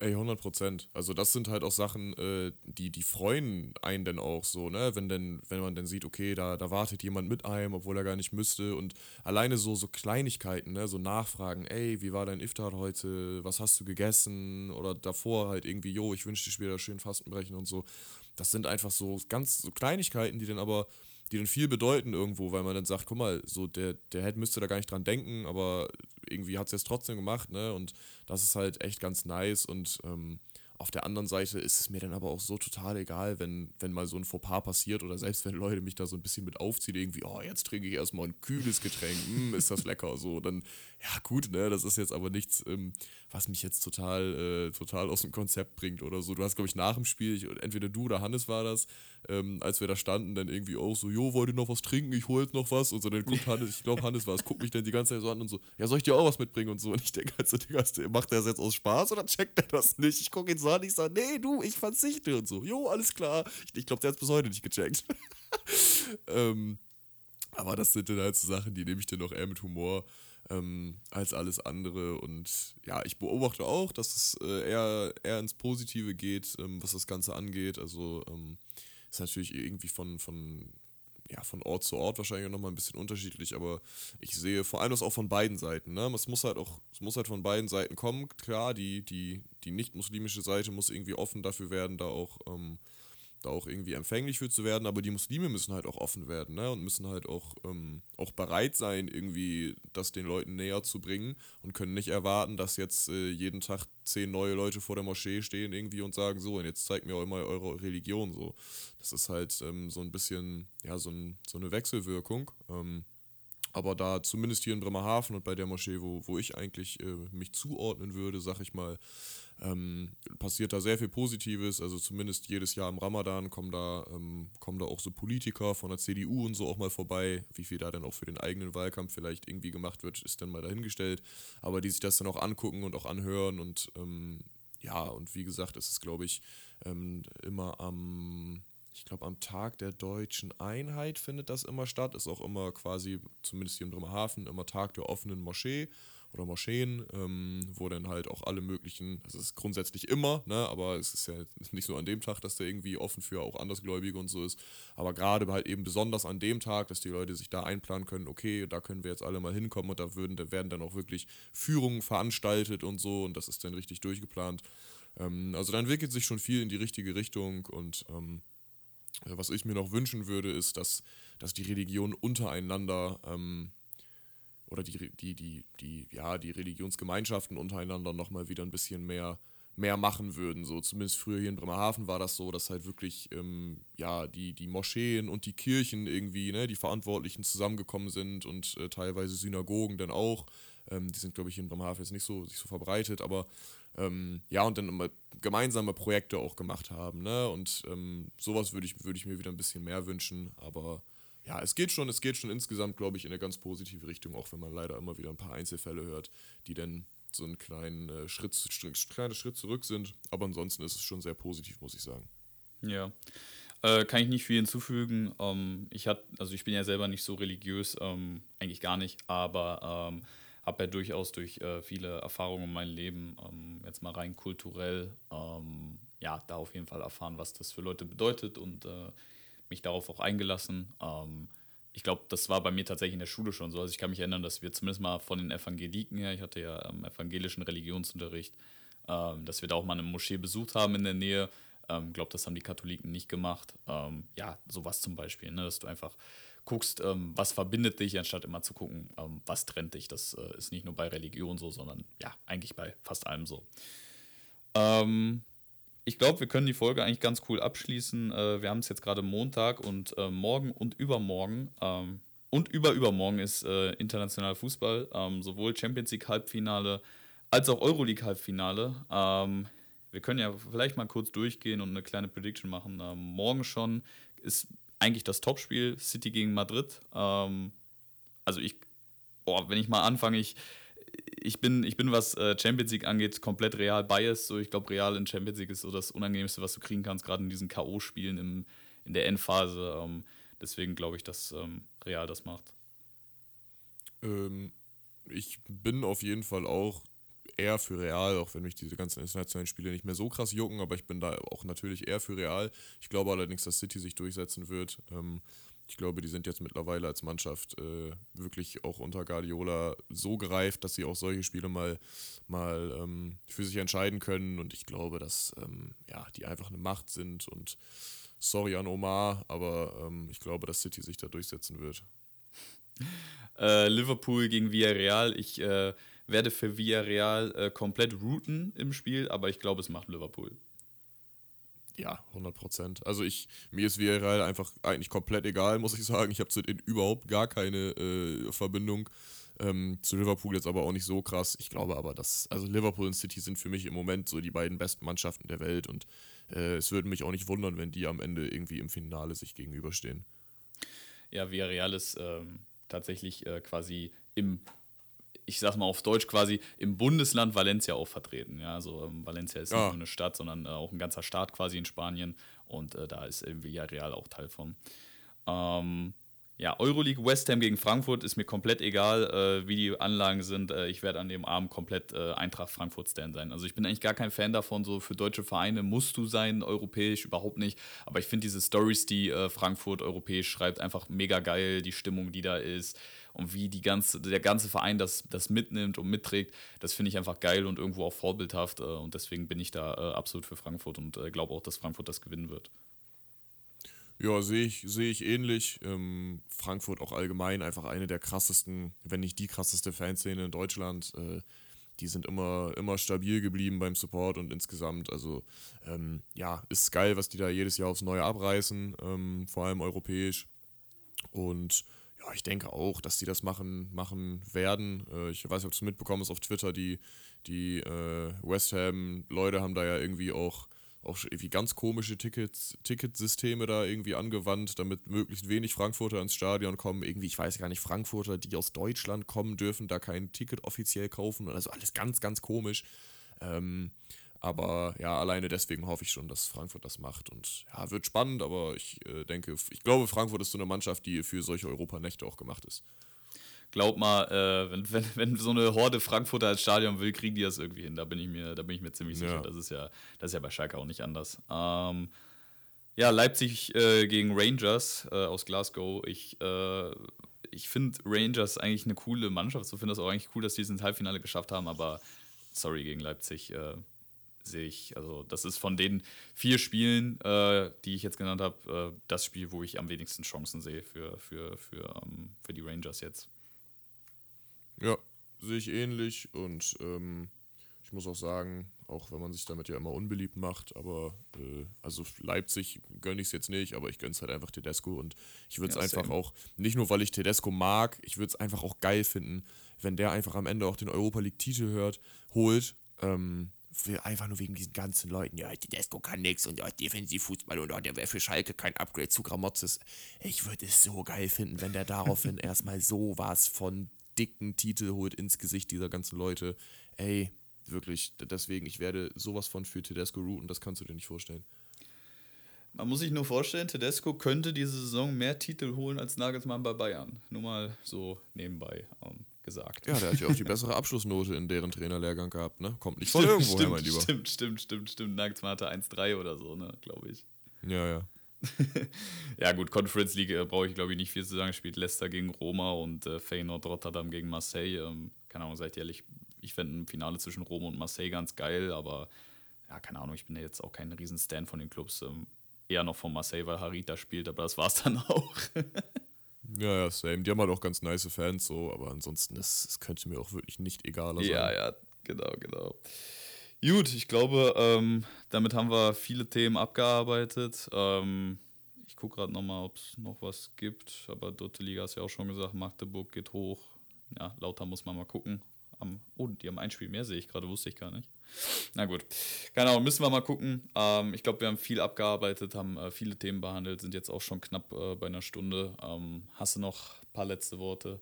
Ey, 100 Prozent. Also das sind halt auch Sachen, äh, die, die freuen einen dann auch so, ne? Wenn, denn, wenn man dann sieht, okay, da, da wartet jemand mit einem, obwohl er gar nicht müsste. Und alleine so, so Kleinigkeiten, ne? So Nachfragen, ey, wie war dein Iftar heute? Was hast du gegessen? Oder davor halt irgendwie, jo, ich wünsche dir später schön Fastenbrechen und so. Das sind einfach so ganz so Kleinigkeiten, die dann aber die dann viel bedeuten irgendwo, weil man dann sagt, guck mal, so der, der Head müsste da gar nicht dran denken, aber irgendwie hat es jetzt trotzdem gemacht, ne? Und das ist halt echt ganz nice und ähm, auf der anderen Seite ist es mir dann aber auch so total egal, wenn, wenn mal so ein Fauxpas passiert oder selbst wenn Leute mich da so ein bisschen mit aufziehen, irgendwie, oh, jetzt trinke ich erstmal ein kühles Getränk, mm, <laughs> ist das lecker, so, dann, ja gut, ne, das ist jetzt aber nichts, ähm, was mich jetzt total, äh, total aus dem Konzept bringt oder so. Du hast, glaube ich, nach dem Spiel, ich, entweder du oder Hannes war das, ähm, als wir da standen, dann irgendwie auch so, jo, wollt ihr noch was trinken? Ich hole jetzt noch was. Und so, dann guckt Hannes, ich glaube, Hannes war es, guckt mich dann die ganze Zeit so an und so, ja, soll ich dir auch was mitbringen und so. Und ich denke halt so, Digga, macht der das jetzt aus Spaß oder checkt er das nicht? Ich gucke ihn so an, ich sage, nee, du, ich verzichte und so. Jo, alles klar. Ich, ich glaube, der hat es bis heute nicht gecheckt. <laughs> ähm, aber das sind dann halt so Sachen, die nehme ich dann auch eher mit Humor ähm, als alles andere. Und ja, ich beobachte auch, dass es äh, eher, eher ins Positive geht, ähm, was das Ganze angeht. Also ähm, ist natürlich irgendwie von, von, ja, von Ort zu Ort wahrscheinlich nochmal ein bisschen unterschiedlich, aber ich sehe vor allem das auch von beiden Seiten. Ne? Es muss halt auch, es muss halt von beiden Seiten kommen. Klar, die, die, die nicht-muslimische Seite muss irgendwie offen dafür werden, da auch ähm, da auch irgendwie empfänglich für zu werden, aber die Muslime müssen halt auch offen werden, ne? Und müssen halt auch, ähm, auch bereit sein, irgendwie das den Leuten näher zu bringen und können nicht erwarten, dass jetzt äh, jeden Tag zehn neue Leute vor der Moschee stehen irgendwie und sagen, so, und jetzt zeigt mir immer eure Religion so. Das ist halt ähm, so ein bisschen, ja, so, ein, so eine Wechselwirkung. Ähm, aber da zumindest hier in Bremerhaven und bei der Moschee, wo, wo ich eigentlich äh, mich zuordnen würde, sag ich mal, ähm, passiert da sehr viel Positives. Also zumindest jedes Jahr im Ramadan kommen da, ähm, kommen da auch so Politiker von der CDU und so auch mal vorbei. Wie viel da dann auch für den eigenen Wahlkampf vielleicht irgendwie gemacht wird, ist dann mal dahingestellt. Aber die sich das dann auch angucken und auch anhören und ähm, ja, und wie gesagt, es ist, glaube ich, ähm, immer am ich glaube, am Tag der deutschen Einheit findet das immer statt. Ist auch immer quasi, zumindest hier in Bremerhaven, immer Tag der offenen Moschee oder Moscheen, ähm, wo dann halt auch alle möglichen, also es ist grundsätzlich immer, ne, aber es ist ja nicht nur an dem Tag, dass der irgendwie offen für auch Andersgläubige und so ist, aber gerade halt eben besonders an dem Tag, dass die Leute sich da einplanen können, okay, da können wir jetzt alle mal hinkommen und da würden, da werden dann auch wirklich Führungen veranstaltet und so und das ist dann richtig durchgeplant. Ähm, also da entwickelt sich schon viel in die richtige Richtung und ähm, was ich mir noch wünschen würde, ist, dass, dass die Religionen untereinander ähm, oder die, die, die, die, ja, die Religionsgemeinschaften untereinander nochmal wieder ein bisschen mehr, mehr machen würden. So, zumindest früher hier in Bremerhaven war das so, dass halt wirklich ähm, ja, die, die Moscheen und die Kirchen irgendwie, ne, die Verantwortlichen zusammengekommen sind und äh, teilweise Synagogen dann auch. Ähm, die sind, glaube ich, in Bremerhaven jetzt nicht so, nicht so verbreitet, aber ähm, ja, und dann immer gemeinsame Projekte auch gemacht haben. Ne? Und ähm, sowas würde ich, würd ich mir wieder ein bisschen mehr wünschen, aber ja, es geht schon, es geht schon insgesamt, glaube ich, in eine ganz positive Richtung, auch wenn man leider immer wieder ein paar Einzelfälle hört, die dann so einen kleinen äh, Schritt, kleinen Schritt zurück sind. Aber ansonsten ist es schon sehr positiv, muss ich sagen. Ja. Äh, kann ich nicht viel hinzufügen. Ähm, ich hat, also ich bin ja selber nicht so religiös, ähm, eigentlich gar nicht, aber ähm, habe ja durchaus durch äh, viele Erfahrungen in meinem Leben, ähm, jetzt mal rein kulturell, ähm, ja, da auf jeden Fall erfahren, was das für Leute bedeutet und äh, mich darauf auch eingelassen. Ähm, ich glaube, das war bei mir tatsächlich in der Schule schon so. Also ich kann mich erinnern, dass wir zumindest mal von den Evangeliken her, ich hatte ja evangelischen Religionsunterricht, dass wir da auch mal eine Moschee besucht haben in der Nähe ähm, glaube, das haben die Katholiken nicht gemacht. Ähm, ja, sowas zum Beispiel, ne? dass du einfach guckst, ähm, was verbindet dich, anstatt immer zu gucken, ähm, was trennt dich. Das äh, ist nicht nur bei Religion so, sondern ja, eigentlich bei fast allem so. Ähm, ich glaube, wir können die Folge eigentlich ganz cool abschließen. Äh, wir haben es jetzt gerade Montag und äh, morgen und übermorgen ähm, und überübermorgen ist äh, internationaler Fußball, sowohl Champions League Halbfinale als auch Euroleague Halbfinale. Ähm, wir können ja vielleicht mal kurz durchgehen und eine kleine Prediction machen. Ähm, morgen schon ist eigentlich das Topspiel City gegen Madrid. Ähm, also ich, boah, wenn ich mal anfange, ich, ich bin, ich bin, was äh, Champions League angeht, komplett real biased. So, ich glaube, Real in Champions League ist so das Unangenehmste, was du kriegen kannst, gerade in diesen K.O.-Spielen in der Endphase. Ähm, deswegen glaube ich, dass ähm, Real das macht. Ähm, ich bin auf jeden Fall auch eher für Real, auch wenn mich diese ganzen internationalen Spiele nicht mehr so krass jucken, aber ich bin da auch natürlich eher für Real. Ich glaube allerdings, dass City sich durchsetzen wird. Ähm, ich glaube, die sind jetzt mittlerweile als Mannschaft äh, wirklich auch unter Guardiola so gereift, dass sie auch solche Spiele mal, mal ähm, für sich entscheiden können. Und ich glaube, dass ähm, ja, die einfach eine Macht sind. Und sorry an Omar, aber ähm, ich glaube, dass City sich da durchsetzen wird. <laughs> Äh, Liverpool gegen Villarreal. Ich äh, werde für Villarreal äh, komplett routen im Spiel, aber ich glaube, es macht Liverpool. Ja, 100 Prozent. Also ich, mir ist Villarreal einfach eigentlich komplett egal, muss ich sagen. Ich habe zu denen überhaupt gar keine äh, Verbindung. Ähm, zu Liverpool jetzt aber auch nicht so krass. Ich glaube aber, dass, also Liverpool und City sind für mich im Moment so die beiden besten Mannschaften der Welt und äh, es würde mich auch nicht wundern, wenn die am Ende irgendwie im Finale sich gegenüberstehen. Ja, Villarreal ist ähm, tatsächlich äh, quasi im ich sag mal auf Deutsch quasi im Bundesland Valencia auch vertreten. Ja, also ähm, Valencia ist ja. nicht nur eine Stadt, sondern äh, auch ein ganzer Staat quasi in Spanien und äh, da ist irgendwie ja Real auch Teil von. Ähm, ja, Euroleague West Ham gegen Frankfurt ist mir komplett egal, äh, wie die Anlagen sind. Äh, ich werde an dem Abend komplett äh, Eintracht Frankfurt Stand sein. Also ich bin eigentlich gar kein Fan davon, so für deutsche Vereine musst du sein, europäisch überhaupt nicht. Aber ich finde diese Stories, die äh, Frankfurt europäisch schreibt, einfach mega geil. Die Stimmung, die da ist und wie die ganze, der ganze Verein das, das mitnimmt und mitträgt, das finde ich einfach geil und irgendwo auch vorbildhaft. Äh, und deswegen bin ich da äh, absolut für Frankfurt und glaube auch, dass Frankfurt das gewinnen wird. Ja, sehe ich, seh ich ähnlich. Ähm, Frankfurt auch allgemein einfach eine der krassesten, wenn nicht die krasseste Fanszene in Deutschland. Äh, die sind immer, immer stabil geblieben beim Support und insgesamt, also ähm, ja, ist geil, was die da jedes Jahr aufs Neue abreißen, ähm, vor allem europäisch. Und ja, ich denke auch, dass die das machen, machen werden. Äh, ich weiß nicht, ob du es mitbekommen hast auf Twitter, die, die äh, West Ham-Leute haben da ja irgendwie auch, auch irgendwie ganz komische Tickets, Ticketsysteme da irgendwie angewandt, damit möglichst wenig Frankfurter ins Stadion kommen. Irgendwie, ich weiß gar nicht, Frankfurter, die aus Deutschland kommen, dürfen da kein Ticket offiziell kaufen. Also alles ganz, ganz komisch. Ähm, aber ja, alleine deswegen hoffe ich schon, dass Frankfurt das macht. Und ja, wird spannend, aber ich äh, denke, ich glaube, Frankfurt ist so eine Mannschaft, die für solche Europanächte auch gemacht ist. Glaub mal, äh, wenn, wenn, wenn so eine Horde Frankfurter als Stadion will, kriegen die das irgendwie hin. Da bin ich mir, da bin ich mir ziemlich sicher. Ja. Das, ist ja, das ist ja bei Schalke auch nicht anders. Ähm, ja, Leipzig äh, gegen Rangers äh, aus Glasgow. Ich, äh, ich finde Rangers eigentlich eine coole Mannschaft. So finde das auch eigentlich cool, dass die es ins Halbfinale geschafft haben, aber sorry gegen Leipzig äh, sehe ich, also das ist von den vier Spielen, äh, die ich jetzt genannt habe, äh, das Spiel, wo ich am wenigsten Chancen sehe für, für, für, ähm, für die Rangers jetzt. Ja, sehe ich ähnlich und ähm, ich muss auch sagen, auch wenn man sich damit ja immer unbeliebt macht, aber äh, also Leipzig gönne ich es jetzt nicht, aber ich gönne es halt einfach Tedesco und ich würde es ja, einfach same. auch, nicht nur weil ich Tedesco mag, ich würde es einfach auch geil finden, wenn der einfach am Ende auch den Europa League-Titel hört, holt. Ähm, einfach nur wegen diesen ganzen Leuten, ja, Tedesco kann nichts und ja, Defensivfußball und ja, der wäre für Schalke kein Upgrade zu Gramotzes. Ich würde es so geil finden, wenn der daraufhin <laughs> erstmal so was von dicken Titel holt ins Gesicht dieser ganzen Leute. Ey, wirklich, deswegen, ich werde sowas von für Tedesco routen, das kannst du dir nicht vorstellen. Man muss sich nur vorstellen, Tedesco könnte diese Saison mehr Titel holen als Nagelsmann bei Bayern. Nur mal so nebenbei ähm, gesagt. Ja, der hat ja auch die <laughs> bessere Abschlussnote in deren Trainerlehrgang gehabt, ne? Kommt nicht von irgendwo stimmt, her, mein Lieber. Stimmt, stimmt, stimmt, stimmt. Nagelsmann hatte 1,3 oder so, ne, glaube ich. Ja, ja. <laughs> ja, gut, Conference League äh, brauche ich glaube ich nicht viel zu sagen. Spielt Leicester gegen Roma und äh, Feyenoord Rotterdam gegen Marseille. Ähm, keine Ahnung, seid ihr ehrlich, ich fände ein Finale zwischen Rom und Marseille ganz geil, aber ja, keine Ahnung, ich bin ja jetzt auch kein riesen Stan von den Clubs. Ähm, eher noch von Marseille, weil Harita spielt, aber das war es dann auch. <laughs> ja, ja, same. Die haben halt auch ganz nice Fans, so, aber ansonsten, das könnte mir auch wirklich nicht egaler sein. Ja, ja, genau, genau. Gut, ich glaube, ähm, damit haben wir viele Themen abgearbeitet. Ähm, ich gucke gerade nochmal, ob es noch was gibt, aber dritte Liga hast ja auch schon gesagt, Magdeburg geht hoch. Ja, lauter muss man mal gucken. Am, oh, die haben ein Spiel mehr, sehe ich gerade, wusste ich gar nicht. Na gut, genau, müssen wir mal gucken. Ähm, ich glaube, wir haben viel abgearbeitet, haben äh, viele Themen behandelt, sind jetzt auch schon knapp äh, bei einer Stunde. Ähm, hast du noch ein paar letzte Worte?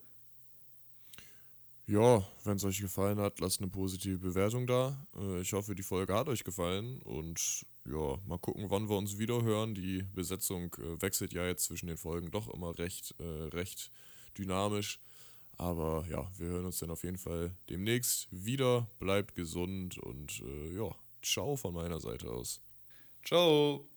Ja, wenn es euch gefallen hat, lasst eine positive Bewertung da. Äh, ich hoffe, die Folge hat euch gefallen und ja, mal gucken, wann wir uns wieder hören. Die Besetzung äh, wechselt ja jetzt zwischen den Folgen doch immer recht, äh, recht dynamisch. Aber ja, wir hören uns dann auf jeden Fall demnächst wieder. Bleibt gesund und ja, ciao von meiner Seite aus. Ciao.